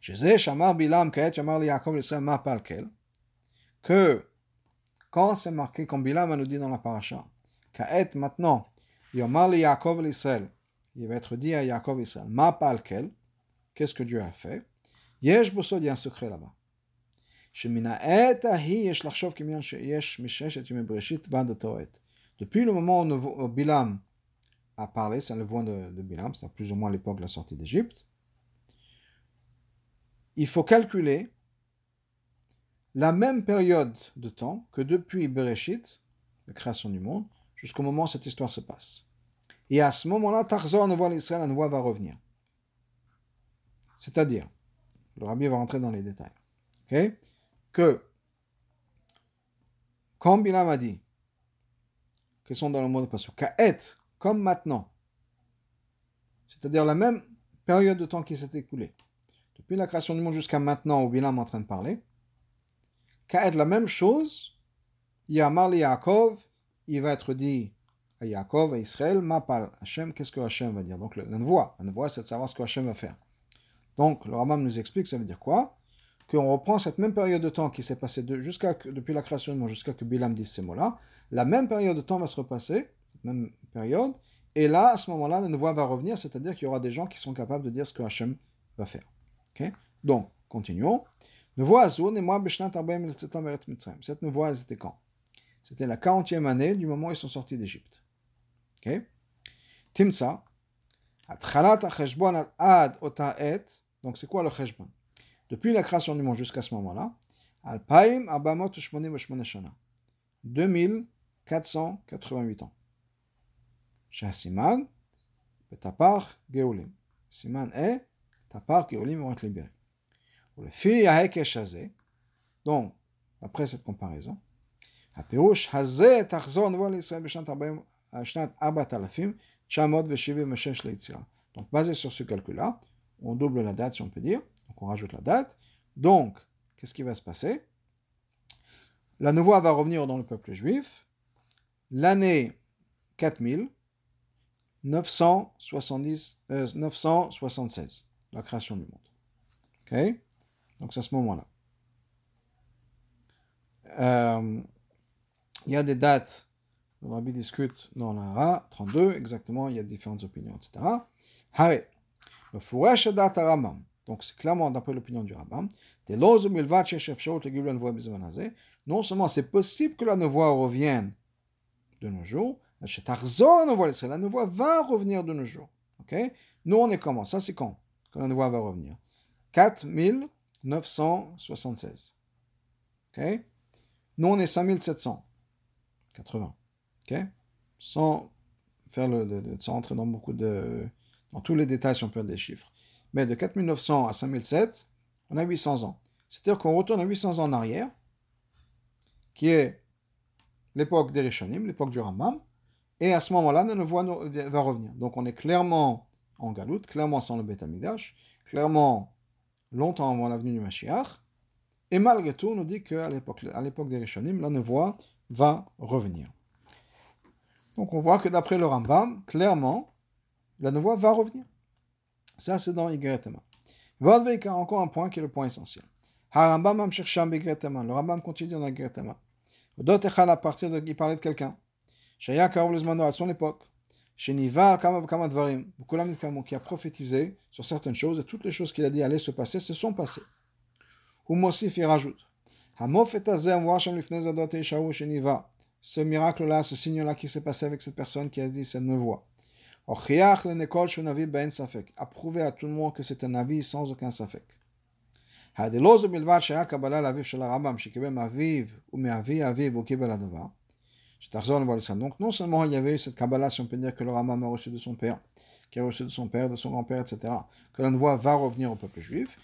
Jésus, Shamar Bilam, Kaet, Shamar Yaakov, le ma Palkel, que quand c'est marqué, comme Bilam nous dit dans la paracha, Kaet, maintenant, Yomar Yaakov, l'Israël, il va être dit à Yaakov, Israël, ma Palkel, qu'est-ce que Dieu a fait? Yesh Bosod, il y a un secret là-bas. Shemina et ahi, yesh lachshov, kimian, yesh misheshet, yumé breshit, vandato et. Depuis le moment où Bilam a parlé, c'est le voix de, Bilam, c'est plus ou moins l'époque de la sortie d'Égypte, il faut calculer la même période de temps que depuis Bereshit, la création du monde, jusqu'au moment où cette histoire se passe. Et à ce moment-là, Tarzor, ne voit l'Israël, la voix va revenir. C'est-à-dire, le rabbi va rentrer dans les détails, que comme Bilam a dit, qu'ils sont dans le mot de Passou, Ka'et, comme maintenant, c'est-à-dire la même période de temps qui s'est écoulée, depuis la création du monde jusqu'à maintenant où Bilam est en train de parler, être la même chose, Yamar Yaakov, il va être dit à Yaakov, à Israël, Mapal Hachem, qu'est-ce que Hachem va dire? Donc la voix, la voix c'est de savoir ce que Hachem va faire. Donc le Rambam nous explique, ça veut dire quoi? Qu'on reprend cette même période de temps qui s'est passée depuis la création du monde jusqu'à que Bilam dise ces mots-là, la même période de temps va se repasser, même période, et là, à ce moment-là, la voix va revenir, c'est-à-dire qu'il y aura des gens qui sont capables de dire ce que Hachem va faire. Donc, continuons. Cette nouveau, c'était quand? C'était la 40e année du moment où ils sont sortis d'Égypte. Ok? Timsa, donc c'est quoi le cheshbon? Depuis la création du monde jusqu'à ce moment-là, Alpaim Abamot 2488 ans. Shasiman, Betapar, Geulim. Siman est Tapar, Geulim vont être libérés. Le fi donc, après cette comparaison, הפירוש הזה תחזור נבואה לישראל בשנת 40, שנת 4,976 ליצירה. Donc, basé sur ce calcul-là, on double la date, si on peut dire. Donc, on rajoute la date. Donc, qu'est-ce qui va se passer La nouveau va revenir dans le peuple juif. L'année 4976, euh, 976, la création du monde. Ok? Donc c'est à ce moment-là. Euh, il y a des dates, le rabbi discute dans la 32, exactement, il y a différentes opinions, etc. Le date Rambam. Donc c'est clairement d'après l'opinion du Rambam. Non seulement c'est possible que la nevoie revienne de nos jours, la nevoie va revenir de nos jours. ok? Nous on est comment? Ça c'est quand? Que la nevoie va revenir? 4000 976. OK? Nous, on est 5780. OK? Sans faire le, de, sans entrer dans beaucoup de, dans tous les détails si on peut des chiffres. Mais de 4900 à 5007, on a 800 ans. C'est-à-dire qu'on retourne à 800 ans en arrière, qui est l'époque des Rishonim, l'époque du Rambam, et à ce moment-là, la voie va revenir. Donc on est clairement en galoute, clairement sans le Beth clairement longtemps avant l'avenue du Mashiach. Et malgré tout, on nous dit qu'à l'époque, des Rishonim, la nevoie va revenir. Donc on voit que d'après le Rambam, clairement, la nevoie va revenir. Ça, c'est dans Yigretema. Il y a encore un point qui est le point essentiel. Le Rambam continue dans Yigretema. À partir de, il parlait de quelqu'un. Shaya Karov à son époque qui a prophétisé sur certaines choses, et toutes les choses qu'il a dit allaient se passer se sont passées. Humosif, il rajoute ce miracle-là, ce signe-là qui s'est passé avec cette personne qui a dit cette voix. A prouvé à tout le monde que c'est un avis sans aucun safek. Donc, non seulement il y avait cette Kabbalah, si on peut dire que le Rambam a reçu de son père, qui a reçu de son père, de son grand-père, etc., que la voix va revenir au peuple juif,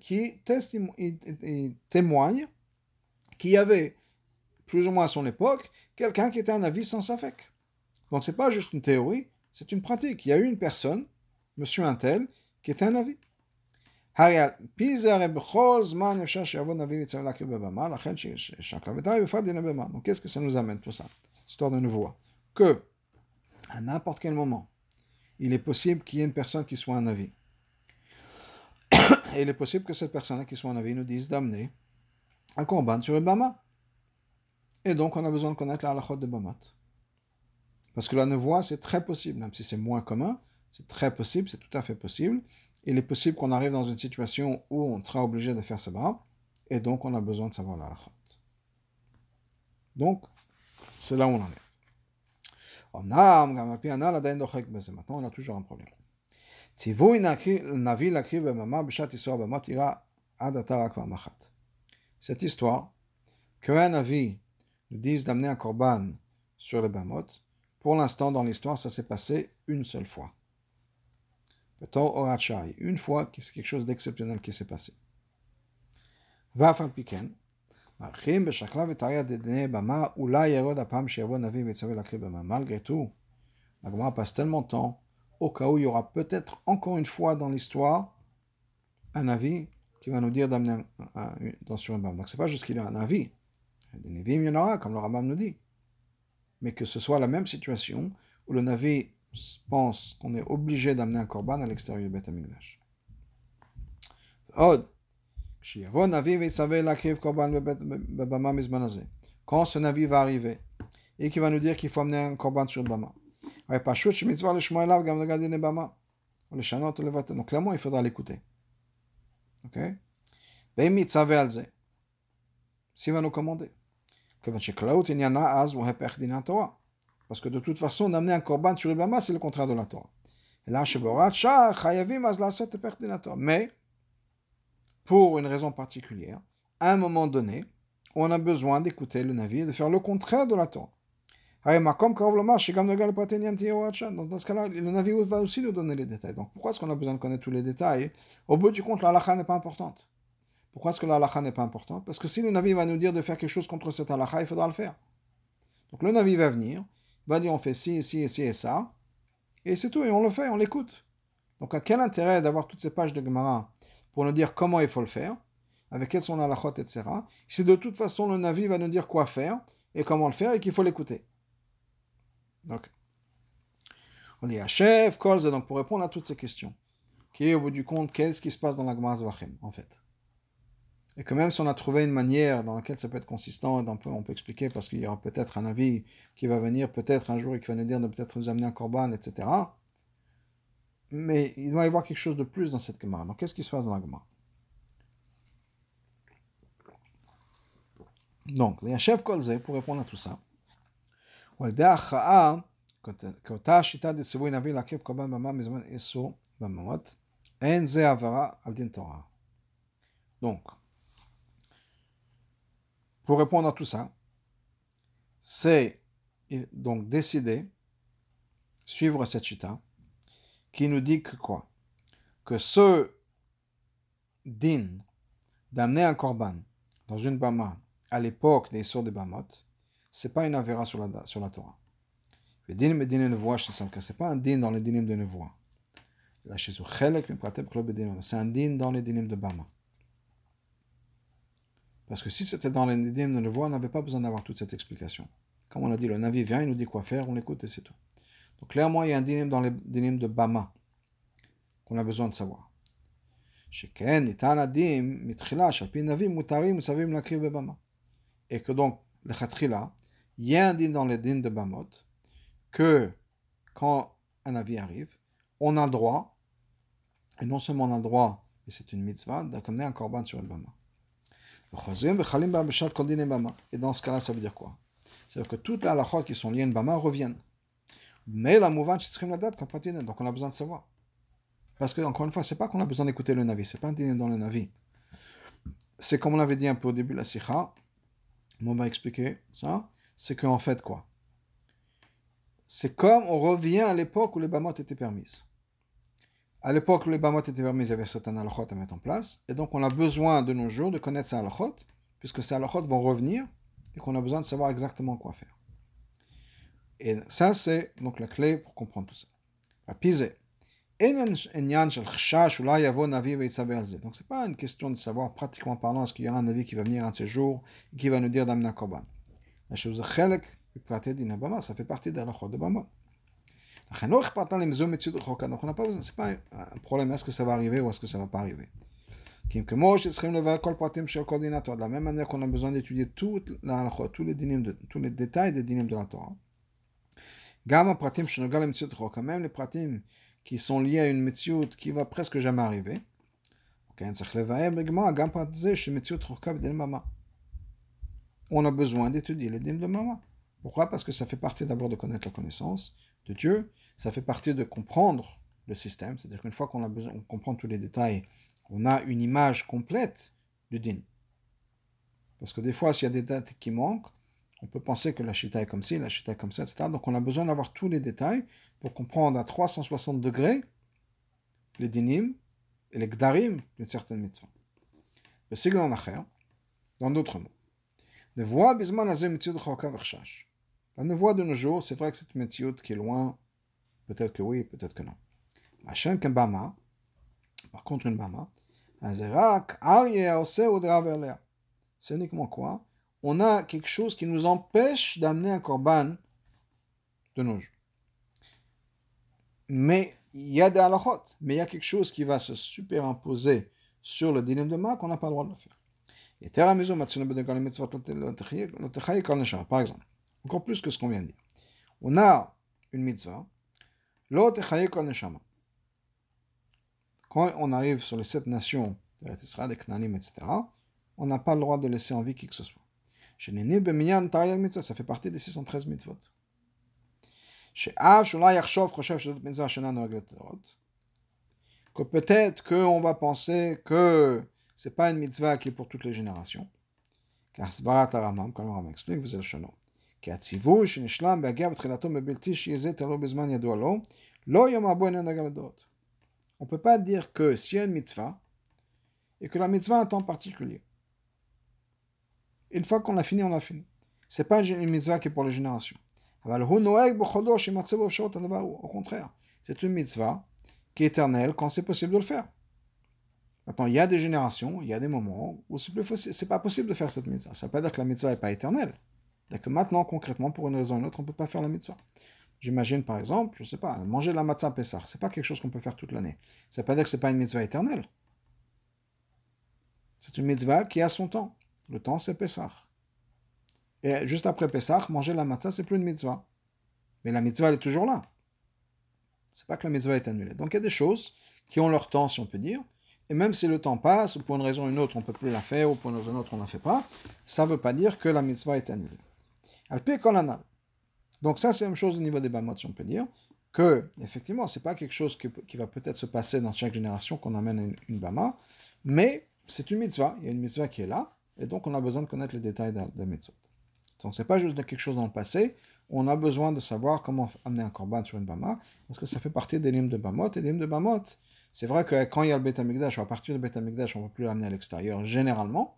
qui témoigne qu'il y avait, plus ou moins à son époque, quelqu'un qui était un avis sans safek. Donc, c'est pas juste une théorie, c'est une pratique. Il y a eu une personne, monsieur un tel, qui était un avis. הרי על פי זה הרי בכל זמן אפשר שיבוא נביא ויצטרך להקריב בבמה, לכן שיש רק להקריב בפרט דיני במה. Donc qu'est-ce que ça nous amène tout ça Cette histoire de nevoie. Que, à n'importe quel moment, il est possible qu'il y ait une personne qui soit un avis. Et (coughs) il est possible que cette personne qui soit un avis nous dise d'amener un corban sur le bama. Et donc on a besoin de connaître la halachot de bamat. Parce que la nevoie, c'est très possible, même si c'est moins commun, c'est très possible, c'est tout à fait possible. il est possible qu'on arrive dans une situation où on sera obligé de faire ça, et donc on a besoin de savoir la halachot. Donc, c'est là où on en est. Maintenant, on a toujours un problème. Cette histoire, qu'un avis nous dise d'amener un korban sur le bamot, pour l'instant, dans l'histoire, ça s'est passé une seule fois. Une fois, c'est quelque chose d'exceptionnel qui s'est passé. Malgré tout, la Gemara passe tellement de temps au cas où il y aura peut-être encore une fois dans l'histoire un avis qui va nous dire d'amener dans sur un bam. Donc c'est pas juste qu'il y a un avis. Il y en aura, comme le Rambam nous dit mais que ce soit la même situation où le Navi pense qu'on est obligé d'amener un korban à l'extérieur du Beth Amikdash. Quand ce Navi va arriver et qu'il va nous dire qu'il faut amener un korban sur Bama, donc clairement il faudra l'écouter. Ok? S'il va nous commander. Parce que de toute façon, d'amener un korban sur Ibama, c'est le contraire de la Torah. Mais, pour une raison particulière, à un moment donné, on a besoin d'écouter le navire, de faire le contraire de la Torah. Dans ce cas-là, le navire va aussi nous donner les détails. Donc pourquoi est-ce qu'on a besoin de connaître tous les détails? Au bout du compte, la n'est pas importante. Pourquoi est-ce que la n'est pas importante? Parce que si le Navi va nous dire de faire quelque chose contre cette halakha, il faudra le faire. Donc le Navi va venir, va dire on fait ci, ci, ci et ça, et c'est tout, et on le fait, on l'écoute. Donc à quel intérêt d'avoir toutes ces pages de Gemara pour nous dire comment il faut le faire, avec quelles sont les halakhot, etc. Si de toute façon le Navi va nous dire quoi faire et comment le faire et qu'il faut l'écouter? Donc, on dit à chef, donc pour répondre à toutes ces questions, qui est au bout du compte, qu'est-ce qui se passe dans la Gemara Zvachim, en fait? Et que même si on a trouvé une manière dans laquelle ça peut être consistant, on peut, on peut expliquer parce qu'il y aura peut-être un avis qui va venir, peut-être un jour et qui va nous dire de peut-être nous amener un corban, etc. Mais il doit y avoir quelque chose de plus dans cette Gemara. Donc qu'est-ce qui se passe dans la Gemara? Donc, un chef Kolze pour répondre à tout ça. Donc, pour répondre à tout ça, c'est donc décider, suivre cette chita, qui nous dit que quoi? Que ce din d'amener un korban dans une bama à l'époque des sorts des bamot, c'est pas une avéra sur la, sur la Torah. Le din me din c'est pas un din dans les dinim de nevoie. C'est un din dans les dinim de bama. Parce que si c'était dans les dinim de Nevoa, on n'avait pas besoin d'avoir toute cette explication. Comme on a dit, le Navi vient, il nous dit quoi faire, on l'écoute et c'est tout. Donc clairement, il y a un dinim dans les dinim de Bama qu'on a besoin de savoir. Et que donc, le khatrila, il y a un din dans les din de Bamot que quand un avis arrive, on a le droit, et non seulement on a le droit, et c'est une mitzvah, d'amener un korban sur le Bama. Et dans ce cas-là, ça veut dire quoi? C'est-à-dire que toutes les halachot qui sont liées à Bama reviennent. Mais la mouvance, c'est la date donc on a besoin de savoir. Parce que, encore une fois, c'est pas qu'on a besoin d'écouter le Navi, c'est pas un dîner dans le Navi. C'est comme on l'avait dit un peu au début la Sikha, on va expliquer ça, c'est qu'en fait, quoi? C'est comme on revient à l'époque où les Bamot étaient permises. À l'époque les bamot étaient permis, il y avait certains halachot à mettre en place. Et donc, on a besoin de nos jours de connaître ces halachot, puisque ces halachot vont revenir et qu'on a besoin de savoir exactement quoi faire. Et ça, c'est donc la clé pour comprendre tout ça. La pisé. Donc c'est pas une question de savoir pratiquement parlant est-ce qu'il y aura un avis qui va venir un de ces jours qui va nous dire d'amener un korban. La chose ça fait partie de la de Bama. Donc on n'a pas besoin, c'est pas un problème est-ce que ça va arriver ou est-ce que ça va pas arriver. De la même manière qu'on a besoin d'étudier tous les, tous les détails des dynimes de la Torah. Même les pratim qui sont liés à une méthode qui va presque jamais arriver. On a besoin d'étudier les dîmes de Mama. Pourquoi? Parce que ça fait partie d'abord de connaître la connaissance de Dieu, ça fait partie de comprendre le système, c'est-à-dire qu'une fois qu'on a besoin, on comprend tous les détails, on a une image complète du dîme. Parce que des fois, s'il y a des dates qui manquent, on peut penser que la chita est comme ci, la chita est comme ça, etc. Donc on a besoin d'avoir tous les détails pour comprendre à 360 degrés les dinim et les gdarim d'une certaine mitzvah. Le sigle en dans d'autres mots. La nevoie de nos jours, c'est vrai que c'est une méthode qui est loin, peut-être que oui, peut-être que non. Par contre, une bama, c'est uniquement quoi On a quelque chose qui nous empêche d'amener un korban de nos jours. Mais il y a des halachot, mais il y a quelque chose qui va se superimposer sur le dilemme de ma qu'on n'a pas le droit de le faire. Par exemple, encore plus que ce qu'on vient de dire. On a une mitzvah, quand on arrive sur les sept nations, des Knanim, etc., on n'a pas le droit de laisser en vie qui que ce soit. Ça fait partie des 613 mitzvot que peut-être qu'on va penser que c'est pas une mitzvah qui est pour toutes les générations. Car Svarat Aramam, comme Aramam explique, vous êtes le כי הציווי שנשלם בהגיע בתחילתו בבלתי שיהיה זה תלוי בזמן ידוע לו, לא יום הבו אינו נגע לדעות. On ne peut pas dire que s'il y a une mitzvah, et que la mitzvah a un temps particulier. Une fois qu'on a fini, on a fini. C'est pas une mitzvah qui est pour les générations. Au contraire, c'est une mitzvah qui est éternelle quand c'est possible de le faire. Maintenant, il y a des générations, il y a des moments où c'est plus pas possible de faire cette mitzvah. Ça ne veut pas dire que la mitzvah n'est pas éternelle. Que maintenant, concrètement, pour une raison ou une autre, on ne peut pas faire la mitzvah. J'imagine, par exemple, je ne sais pas, manger la matzah Pessah, c'est pas quelque chose qu'on peut faire toute l'année. Ça ne pas dire que ce n'est pas une mitzvah éternelle. C'est une mitzvah qui a son temps. Le temps, c'est Pessah. Et juste après Pessah, manger la matzah, c'est plus une mitzvah. Mais la mitzvah, elle est toujours là. C'est pas que la mitzvah est annulée. Donc il y a des choses qui ont leur temps, si on peut dire. Et même si le temps passe, ou pour une raison ou une autre, on ne peut plus la faire, ou pour une raison ou une autre, on ne la fait pas, ça ne veut pas dire que la mitzvah est annulée. Donc ça, c'est une chose au niveau des bamot, si on peut dire, que, effectivement, c'est pas quelque chose qui, va peut-être se passer dans chaque génération qu'on amène une, une bama, mais c'est une mitzvah, il y a une mitzvah qui est là, et donc on a besoin de connaître les détails de la mitzvah. Donc c'est pas juste quelque chose dans le passé, on a besoin de savoir comment amener un korban sur une bama, parce que ça fait partie des limes de bamot, et des limes de bamot, c'est vrai que quand il y a le ou à partir du Beth Amikdash, on ne va plus l'amener à l'extérieur, généralement,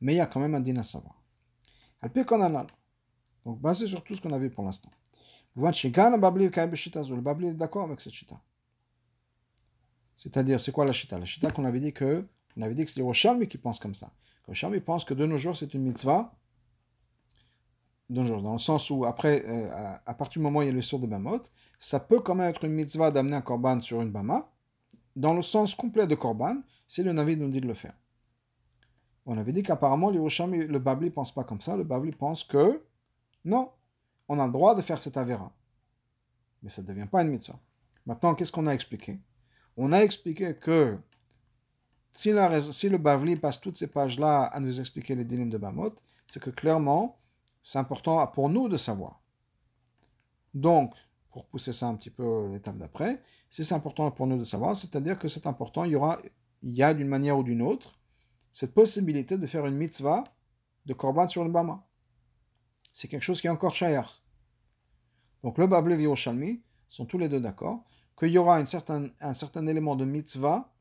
mais il y a quand même un din à savoir. Donc basé sur tout ce qu'on a vu pour l'instant. Vous voyez, le Babli est d'accord avec cette chita. C'est-à-dire, c'est quoi la chita La chita qu'on avait dit que, on avait dit que c'est les Roshami qui pensent comme ça. Roshami pense que de nos jours, c'est une mitzvah dans le sens où, après, euh, à, partir du moment où il y a le sur de Bamot, ça peut quand même être une mitzvah d'amener un korban sur une Bama. Dans le sens complet de korban, c'est le Navi nous dit de le faire. On avait dit qu'apparemment, le Babli ne pense pas comme ça. Le Babli pense que, non, on a le droit de faire cet Avera. Mais ça ne devient pas une mitzvah. Maintenant, qu'est-ce qu'on a expliqué? On a expliqué que si, si le Bavli passe toutes ces pages-là à nous expliquer les dynimes de Bamot, c'est que clairement, c'est important pour nous de savoir. Donc, pour pousser ça un petit peu l'étape d'après, c'est important pour nous de savoir, c'est-à-dire que c'est important, il y aura, il y a d'une manière ou d'une autre, cette possibilité de faire une mitzvah de korban sur le bama. C'est quelque chose qui est encore shayar. Donc le Babel et le sont tous les deux d'accord qu'il y aura un certain élément de mitzvah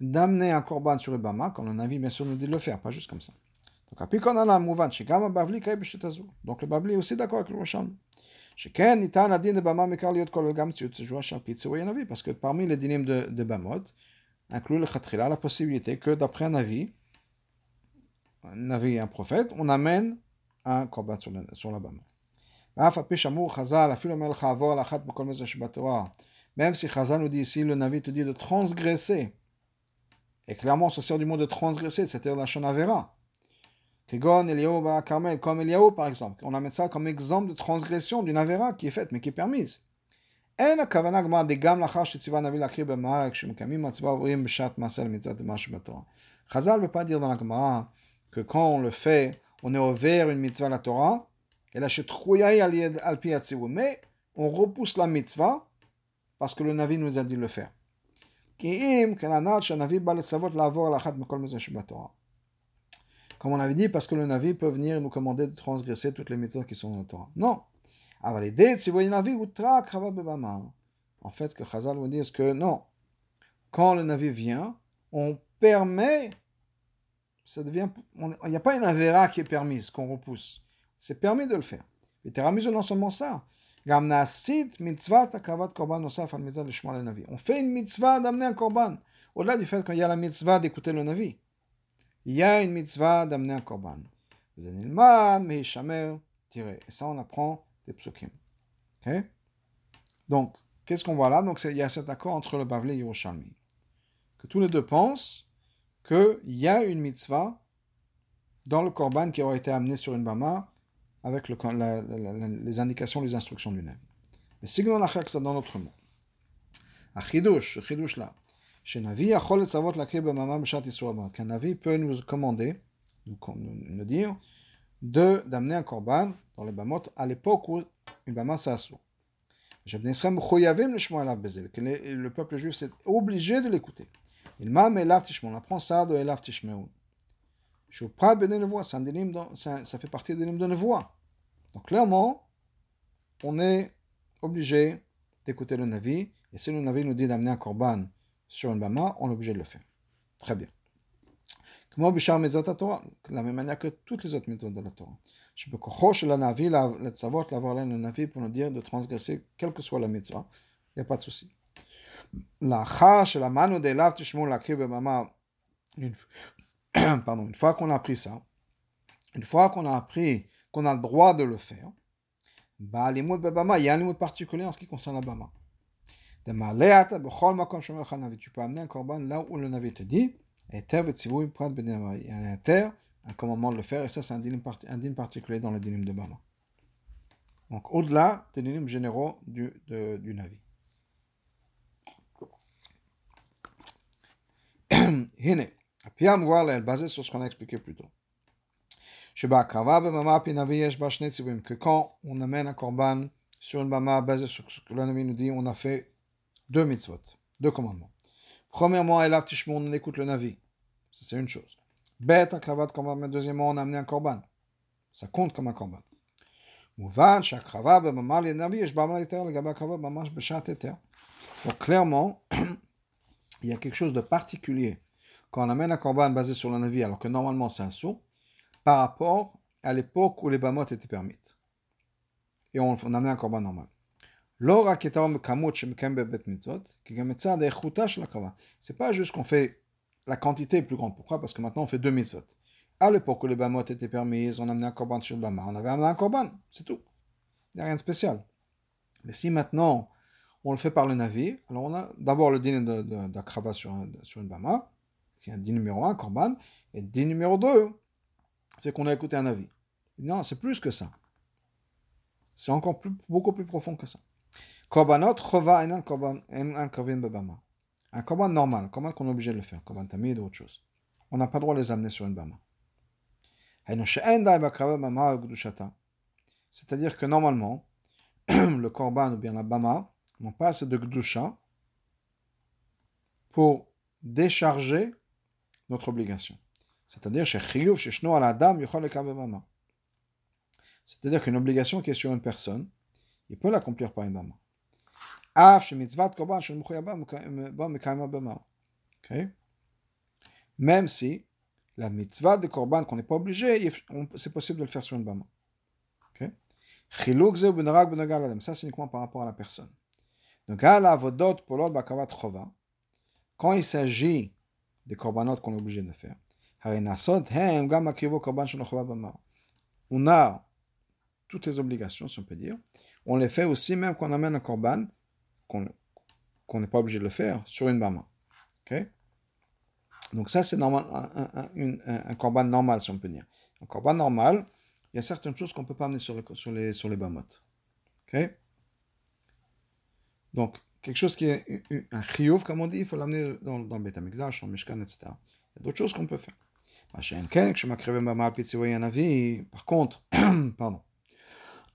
d'amener un korban sur le bama quand on avis bien sûr nous dit de le faire, pas juste comme ça. Donc le Babli est aussi d'accord avec le Yerushalmi. Parce que parmi les dynimes de, de Bamot, inclut le khatrila, la possibilité que d'après un avis, un avis et un prophète, on amène un korban sur, bah, la, sur la. Même si Chazal nous dit ici, le Navi te dit de transgresser, et clairement on se sert du mot de transgresser, c'est-à-dire la Shonavera. Kegon, Eliyahu, bah, Carmel, comme Eliyahu par exemple. On amène ça comme exemple de transgression d'une Avera qui est faite mais qui est permise. אין הכוונה גמרא דגם לאחר שציווה הנביא להקריב במארג כשמקיימים מצווה עוברים בשעת מעשה למצוות מה שבתורה. Chazal ne veut pas dire dans la Gemara que quand on le fait, on est ouvert une mitzvah à la Torah, אלא שתחויה על, יד- על פי הציווי. Mais on repousse la mitzvah parce que le Navi nous a dit de le faire. כי אם כנ"ל שהנביא בא לצוות לעבור על אחת מכל מזה שבתורה. Comme on avait dit, parce que le Navi peut venir nous commander de transgresser toutes les mitzvahs qui sont dans la Torah. Non. en fait, que Chazal nous dise que non, quand le navire vient, on permet, ça devient, il n'y a pas une avéra qui est permise, qu'on repousse. C'est permis de le faire. Et Teramis, non seulement ça, on fait une mitzvah d'amener un korban. Au-delà du fait qu'il y a la mitzvah d'écouter le navi, il y a une mitzvah d'amener un korban. Et ça, on apprend des psukim. Okay? Donc, qu'est-ce qu'on voit là? Donc, il y a cet accord entre le Bavli et Yerushalmi. Que tous les deux pensent qu'il y a une mitzvah dans le korban qui aurait été amené sur une bama avec les indications, les instructions du Navi. Mais si on achète ça dans notre monde, Achidush, Achidush là, chez Navi, Achol et Savot la Krib Mama Bshat Qu'un Navi peut nous commander, nous dire, de d'amener un korban dans les bamot à l'époque où une bama s'assoit. Que le peuple juif c'est obligé de l'écouter. Il m'a on apprend ça de Elav Tishmeun. Je prends ben le ça, ça fait partie des de voix. Donc clairement, on est obligé d'écouter le Navi, et si le Navi nous dit d'amener un korban sur une bama, on est obligé de le faire. Très bien. כמו בשאר מצוות התורה, de la même manière que toutes les autres méthodes de la Torah. שבכוחו של הנביא לצוות לעבור עלינו לנביא pour nous dire de transgresser quelle que soit la mitzvah, il n'y a pas de souci. לאחר שלמדנו דאליו תשמעו להקריב במאמר, une, pardon, une fois qu'on a appris ça, une fois qu'on a appris qu'on a le droit de le faire, bah, l'imout bebama, il y a un limite particulier en ce qui concerne la bama. De ma'aleata b'chol makom shomer לך navi. Tu peux amener un korban là où le navi te dit, Eter betsivu prat Il y euh, a un un commandement de le faire, et ça c'est un dinim, particulier dans le dinim de Bala. Donc au-delà des dinim généraux du, de, du Navi. (clears throat) Hine, Apiyam voilà, elle basée sur ce qu'on a expliqué plus tôt. Que quand on amène un korban sur une bama basée sur ce que le Navi nous dit, on a fait deux mitzvot, deux commandements. Premièrement, Elav Tishmoun, on écoute le Navi. Ça, c'est une chose. Bête, Akravat Korban. Mais deuxièmement, on a amené un Korban. Ça compte comme un Korban. Mouvan, Shakrava, Bamamar, ben, les Navi, Eshbamar, Eter, le Gabakrava, Mamash, Beshat, Eter. Donc, clairement, (clears throat) il y a quelque chose de particulier quand on amène un Korban basé sur le Navi, alors que normalement c'est un sou, par rapport à l'époque où les Bamot étaient permises. Et on, on un Korban normal. לא רק את האום בכמות שמקיים בבית מצוות, כי גם מצד האיכותה של הקרבה. C'est pas juste qu'on fait la quantité est plus grande. Pourquoi Parce que maintenant on fait deux mitzvot. À l'époque où les bamot étaient permises, on amenait un korban sur le bama, on avait amené un korban, c'est tout. Il n'y a rien de spécial. Mais si maintenant on le fait par le navi, alors on a d'abord le dîner d'akrava de, de, sur, un, sur une bama, qui est un dîner numéro 1, korban, et le dîner numéro 2, c'est qu'on a écouté un avis. Non, c'est plus que ça. C'est encore plus, beaucoup plus profond que ça. Korbanot, chova, korban, enan korban bebama. Un korban normal, korban qu'on est obligé de le faire, korban tamid ou autre chose. On n'a pas le droit de les amener sur une bama. C'est-à-dire que normalement, le korban ou bien la bama n'ont pas assez de gdusha pour décharger notre obligation. C'est-à-dire C'est-à-dire qu'une obligation qui est sur une personne, il peut l'accomplir par une bama. Okay? Même si la mitzvah de korban qu'on n'est obligé, c'est possible de le faire sur une bama. Ça, c'est uniquement par rapport à la personne. Donc, quand il s'agit des korbanot qu'on est obligé de faire, on a toutes les obligations, si on peut dire. On les fait aussi même quand amène un korban qu'on n'est pas obligé de le faire sur une bama. ok? Donc ça, c'est normal, un, korban normal, si on peut dire. Un korban normal, il y a certaines choses qu'on ne peut pas amener sur, le, sur les, sur les bamot. ok? Donc, quelque chose qui est un chiyuv, comme on dit, il faut l'amener dans, dans le Betamikdash, dans le Mishkan, etc. Il y a d'autres choses qu'on peut faire. Par contre, (clears throat) pardon,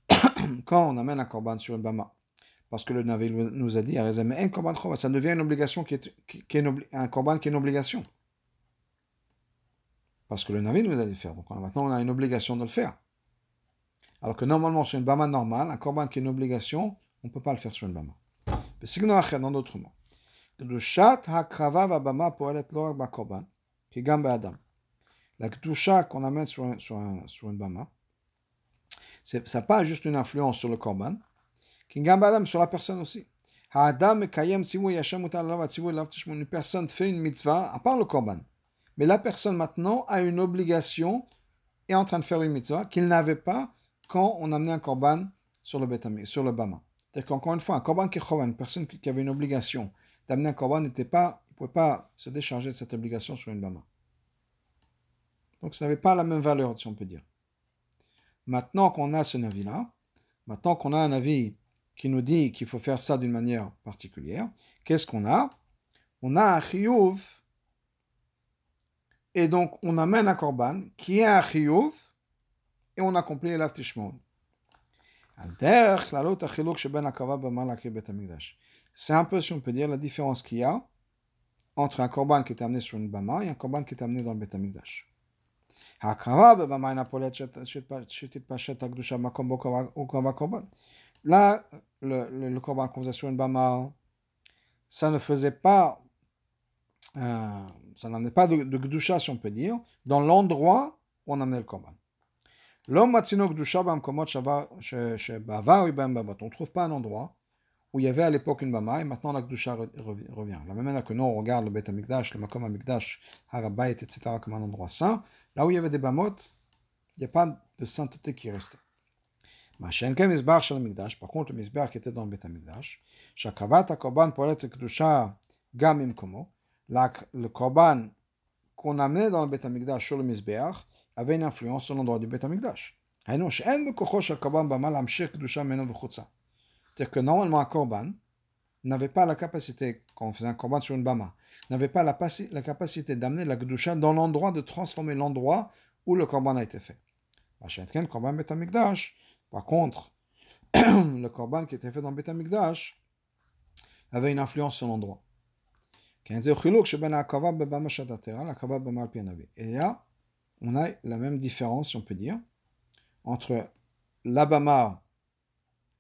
(clears throat) quand on amène un korban sur une bama, parce que le Navi nous a dit, ça devient une obligation qui est, un korban qui est une obligation. Parce que le Navi nous a dit de faire. Donc maintenant, on a une obligation de le faire. Alors que normalement, sur une bama normale, un korban qui est une obligation, on ne peut pas le faire sur une bama. Mais dans d'autres mots. La kedusha qu'on amène sur, un, sur, un, sur une bama, ça n'a pas juste une influence sur le korban, sur la personne aussi. Une personne fait une mitzvah, à part le korban. Mais la personne maintenant a une obligation, est en train de faire une mitzvah qu'il n'avait pas quand on amenait un korban sur le, sur le bama. C'est-à-dire qu'encore une fois, un korban qui une personne qui avait une obligation d'amener un korban, n'était pas, ne pouvait pas se décharger de cette obligation sur une bama. Donc ça n'avait pas la même valeur, si on peut dire. Maintenant qu'on a ce avis-là, maintenant qu'on a un avis qui nous dit qu'il faut faire ça d'une manière particulière, qu'est-ce qu'on a On a un chiyuv, et donc on amène un korban qui est un chiyuv, et on accomplit l'aftishmon. C'est un peu, si on peut dire, la différence qu'il y a entre un korban qui est amené sur une bama et un korban qui est amené dans le Betamikdash. Là, le, le, le korban une bama, ça ne faisait pas, euh, ça n'amenait pas de, de gdusha, si on peut dire, dans l'endroit où on amenait le korban. L'homme matino gdusha bamkomot shebavar On ne trouve pas un endroit où il y avait à l'époque une bama et maintenant la Gdusha revient. La même manière que nous, on regarde le Beth le Makom Amikdash, Harabait, etc., comme un endroit saint, là où il y avait des bamot, il n'y a pas de sainteté qui restait. Par contre, le misbar qui était dans le Beth Amikdash, Shakavat Korban Polet Gdusha Gam Komo, le Korban qu'on amenait dans le Beth Amikdash sur le misbar avait une influence sur l'endroit du Beth Amikdash. C'est-à-dire que normalement, un korban n'avait pas la capacité, quand on faisait un korban sur une bama, n'avait pas la, la capacité d'amener la gdusha dans l'endroit, de transformer l'endroit où le korban a été fait. Par contre, (clears throat) le korban qui était fait dans Betamikdash avait une influence sur l'endroit. Et là, on a la même différence, si on peut dire, entre l'abama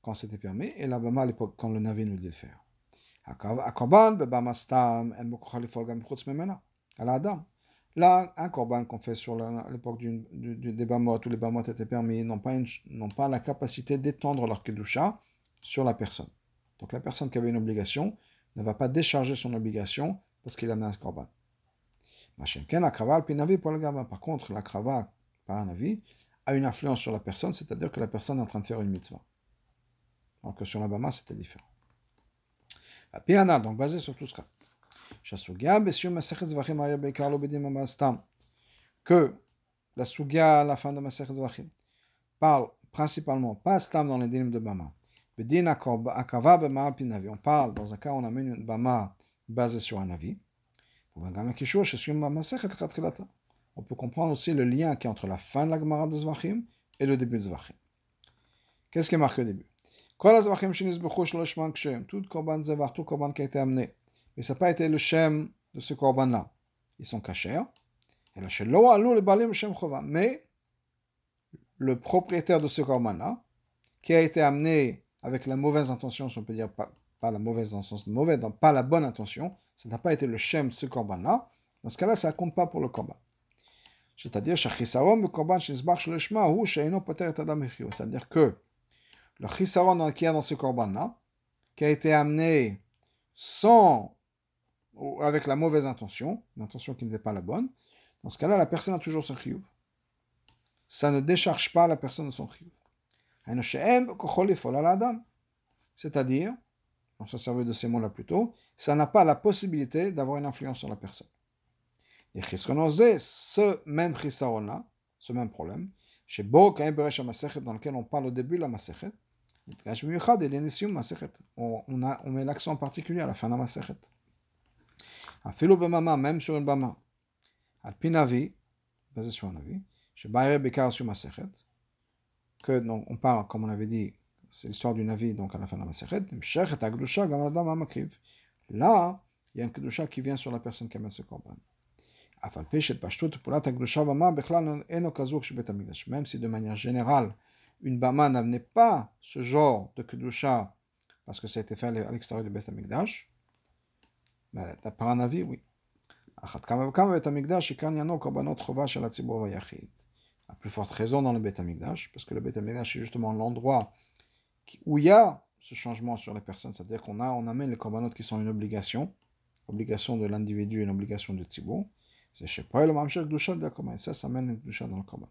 quand c'était permis, et la Bama à l'époque, quand le Navi nous dit le faire. Là, un korban qu'on fait sur l'époque des Bamot, où les Bamot étaient permis, n'ont pas, la capacité d'étendre leur Kedusha sur la personne. Donc la personne qui avait une obligation ne va pas décharger son obligation parce qu'il a mis un korban. Par contre, la krava par un avis a une influence sur la personne, c'est-à-dire que la personne est en train de faire une mitzvah. Alors que sur la Bama, c'était différent. Donc basé sur tout ce cas. Que la Sugia à la fin de Masechet Zvachim parle principalement, pas Stam dans les dinim de Bama. On parle dans un cas on amène une Bama basée sur un avis. On peut comprendre aussi le lien qui est entre la fin de la Gemara de Zvachim et le début de Zvachim. Qu'est-ce qui est marqué au début tout korban zavar, tout korban qui a été amené. Mais ça n'a pas été le shem de ce korban-là. Ils sont cachés. Mais le propriétaire de ce korban-là, qui a été amené avec la mauvaise intention, si on peut dire pas, la mauvaise dans, pas la bonne intention, ça n'a pas été le shem de ce korban-là, dans ce cas-là, ça ne compte pas pour le korban. C'est-à-dire, c'est-à-dire que le chisaron qu'il y a dans ce korban-là, qui a été amené sans, avec la mauvaise intention, l'intention qui n'était pas la bonne, dans ce cas-là, la personne a toujours son chiyuv. Ça ne décharge pas la personne de son chiyuv. C'est-à-dire, on se servait de ces mots-là plus tôt, ça n'a pas la possibilité d'avoir une influence sur la personne. Et ce même chisaron-là, ce même problème, chez Bo, dans lequel on parle au début de la Masechet, on met l'accent particulier à la fin de la Masechet. Même sur une bama, al pinavi, basé sur un avis, chez Bayer Bekar sur Masechet, que donc, on parle, comme on avait dit, c'est l'histoire du avis donc à la fin de la Masechet, Là, il y a une Kedusha qui vient sur la personne qui amène ce korban. Même si de manière générale, une Bama n'amenait pas ce genre de Kedusha parce que ça a été fait à l'extérieur du Beth Amikdash, mais par un avis, oui. À plus forte raison dans le Beth Amikdash, parce que le Beth Amikdash est justement l'endroit où il y a ce changement sur les personnes, c'est-à-dire qu'on a, on amène les korbanot qui sont une obligation, obligation de l'individu et une obligation de Tzibour. C'est chez Paul, le Dusha ça, ça amène dans le korban.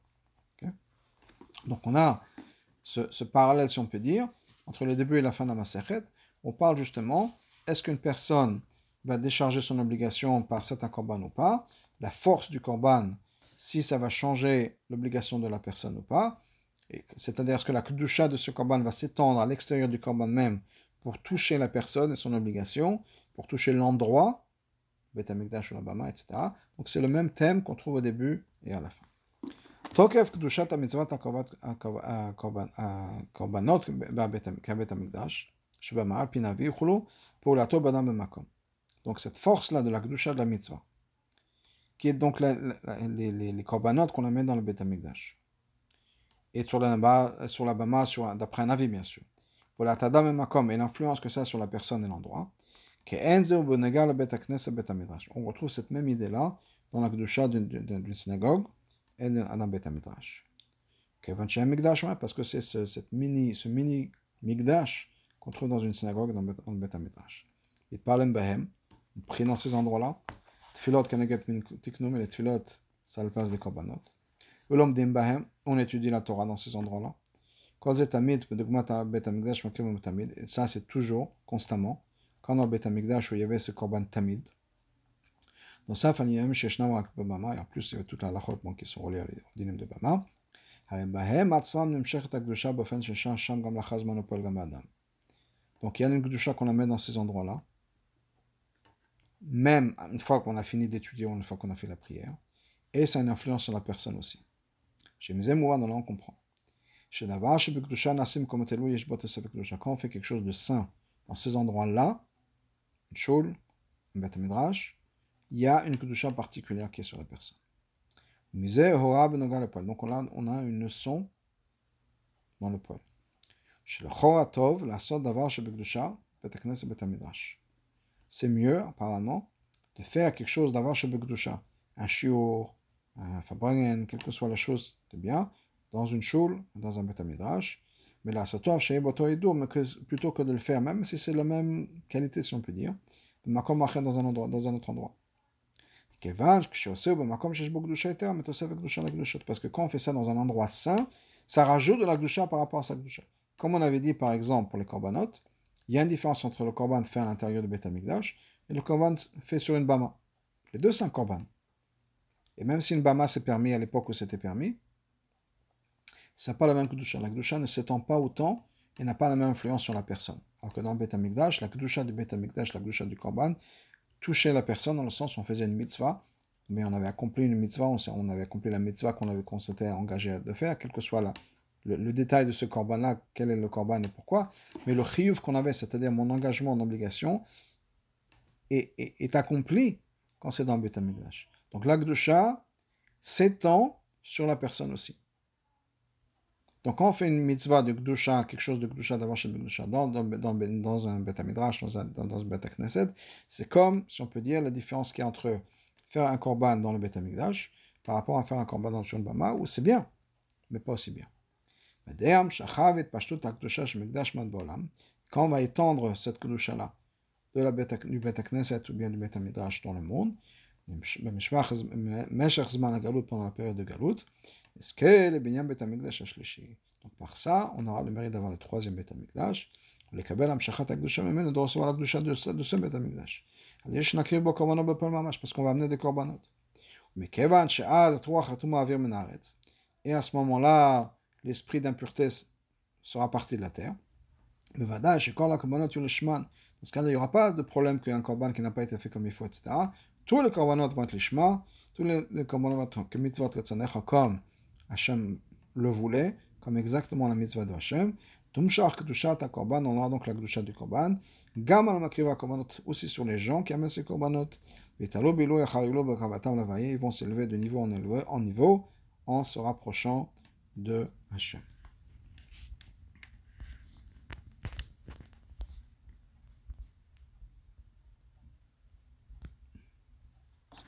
Donc on a ce, parallèle, si on peut dire, entre le début et la fin de la Maseret. On parle justement, est-ce qu'une personne va décharger son obligation par certains korban ou pas La force du korban, si ça va changer l'obligation de la personne ou pas. C'est-à-dire, est-ce que la kedusha de ce korban va s'étendre à l'extérieur du korban même pour toucher la personne et son obligation, pour toucher l'endroit, Beth Amikdash ou la etc. Donc c'est le même thème qu'on trouve au début et à la fin. תוקף קדושת המצוות הקורבנות כבית המקדש, שבמה על פי נביא יוכלו פעולתו באדם במקום. Donc cette force-là de la Kedusha de la mitzvah, qui est donc les, les, les qu'on amène dans le Beth Amikdash. Et sur la, sur la Bama, d'après un avis bien sûr. La Tadam et Makom et l'influence que ça a sur la personne et l'endroit. On retrouve cette même idée-là dans la Kedusha d'une synagogue et d'un Beth Amikdash. Parce que c'est ce, mini, ce mini Migdash qu'on trouve dans une synagogue dans, dans le Beth Amikdash. Il parle Behem, on prie dans ces endroits-là. Tfilot Kaneget Min Tiknum, et les Tfilot, ça le passe des Korbanot. Ulom Dim Behem, on étudie la Torah dans ces endroits-là. Kol Tamid, Bedugmat Beth Amikdash, Makim Tamid, et ça c'est toujours, constamment, quand dans le Amikdash où il y avait ce Korban Tamid. Dans ça, Faniyem, Sheshnam Bama, et en plus il y avait toute la lachot qui sont reliées au dinim de Bama. Donc il y a une Gdusha qu'on amène dans ces endroits-là, même une fois qu'on a fini d'étudier, une fois qu'on a fait la prière, et ça a une influence sur la personne aussi. Chez mes là on comprend. Chez Quand on fait quelque chose de saint dans ces endroits-là, une choule, un bête midrash, il y a une kedusha particulière qui est sur la personne. Donc on a, on a une leçon dans le poil. Chez le Choratov, la sorte d'avoir chez Bekdusha, C'est mieux, apparemment, de faire quelque chose d'avoir chez Bekdusha, un shiur, un fabringen, quelle que soit la chose de bien, dans une choule, dans un betamidrash. Mais là, ça tombe chez Boto et mais plutôt que de le faire, même si c'est la même qualité, si on peut dire, dans un, endroit, dans un autre endroit. Parce que quand on fait ça dans un endroit saint, ça rajoute de la gdusha par rapport à sa gdusha. Comme on avait dit par exemple pour les korbanot, il y a une différence entre le korban fait à l'intérieur de Beth Amikdash et le korban fait sur une bama. Les deux, c'est un korban. Et même si une bama s'est permis à l'époque où c'était permis, ça n'a pas la même gdusha. La gdusha ne s'étend pas autant et n'a pas la même influence sur la personne. Alors que dans Beth Amikdash, la gdusha du Beth Amikdash, la gdusha du korban, toucher la personne dans le sens où on faisait une mitzvah, mais on avait accompli une mitzvah, on, avait accompli la mitzvah qu'on avait qu'on engagé de faire, quel que soit la, le, détail de ce korban-là, quel est le korban et pourquoi, mais le chiyuv qu'on avait, c'est-à-dire mon engagement en obligation, est, accompli quand c'est dans le Beth Donc l'Akdusha s'étend sur la personne aussi. Donc, quand on fait une mitzvah de Gdusha, quelque chose de Gdusha d'avoir chez Gdusha, dans, dans, dans, un dans un, dans, un c'est comme, si on peut dire, la différence qu'il y a entre faire un korban dans le Beth Midrash par rapport à faire un korban dans le Shon Bama, où c'est bien, mais pas aussi bien. Quand on va étendre cette kedusha-là, de la beta, du Beta Knesset ou bien du Beta Midrash dans le monde, pendant la période de Galout, est-ce que le Binyan Beta Mikdash Donc par ça, on aura le mérite d'avoir le troisième Beta Mikdash, le Kabel Amshachat Akdusha Memenu de recevoir la Kdusha de ce Beta Mikdash. יש נכיר בו קורבנות בפועל ממש, parce qu'on va amener des korbanot. מכיוון שאז התרוח חתום האוויר מן הארץ, et à ce moment-là, l'esprit d'impureté sera parti de la terre. Le vada, quand la korbanot yulishman, dans ce cas-là, il n'y aura pas de problème qu'un korban qui n'a pas été fait comme il faut, etc. Tous les korbanot vont être lishma, tous les, les korbanot vont être mitzvot retzanecha comme Hachem le voulait, comme exactement la mitzvah de Hachem. Tumshar kedushat korban, on aura donc la kedushat du korban. Gam al makriva korbanot, aussi sur les gens qui amènent ces korbanot. Vitalo bilo yacharilo begravatam lavaye, ils vont s'élever de niveau, en niveau, en se rapprochant de Hachem.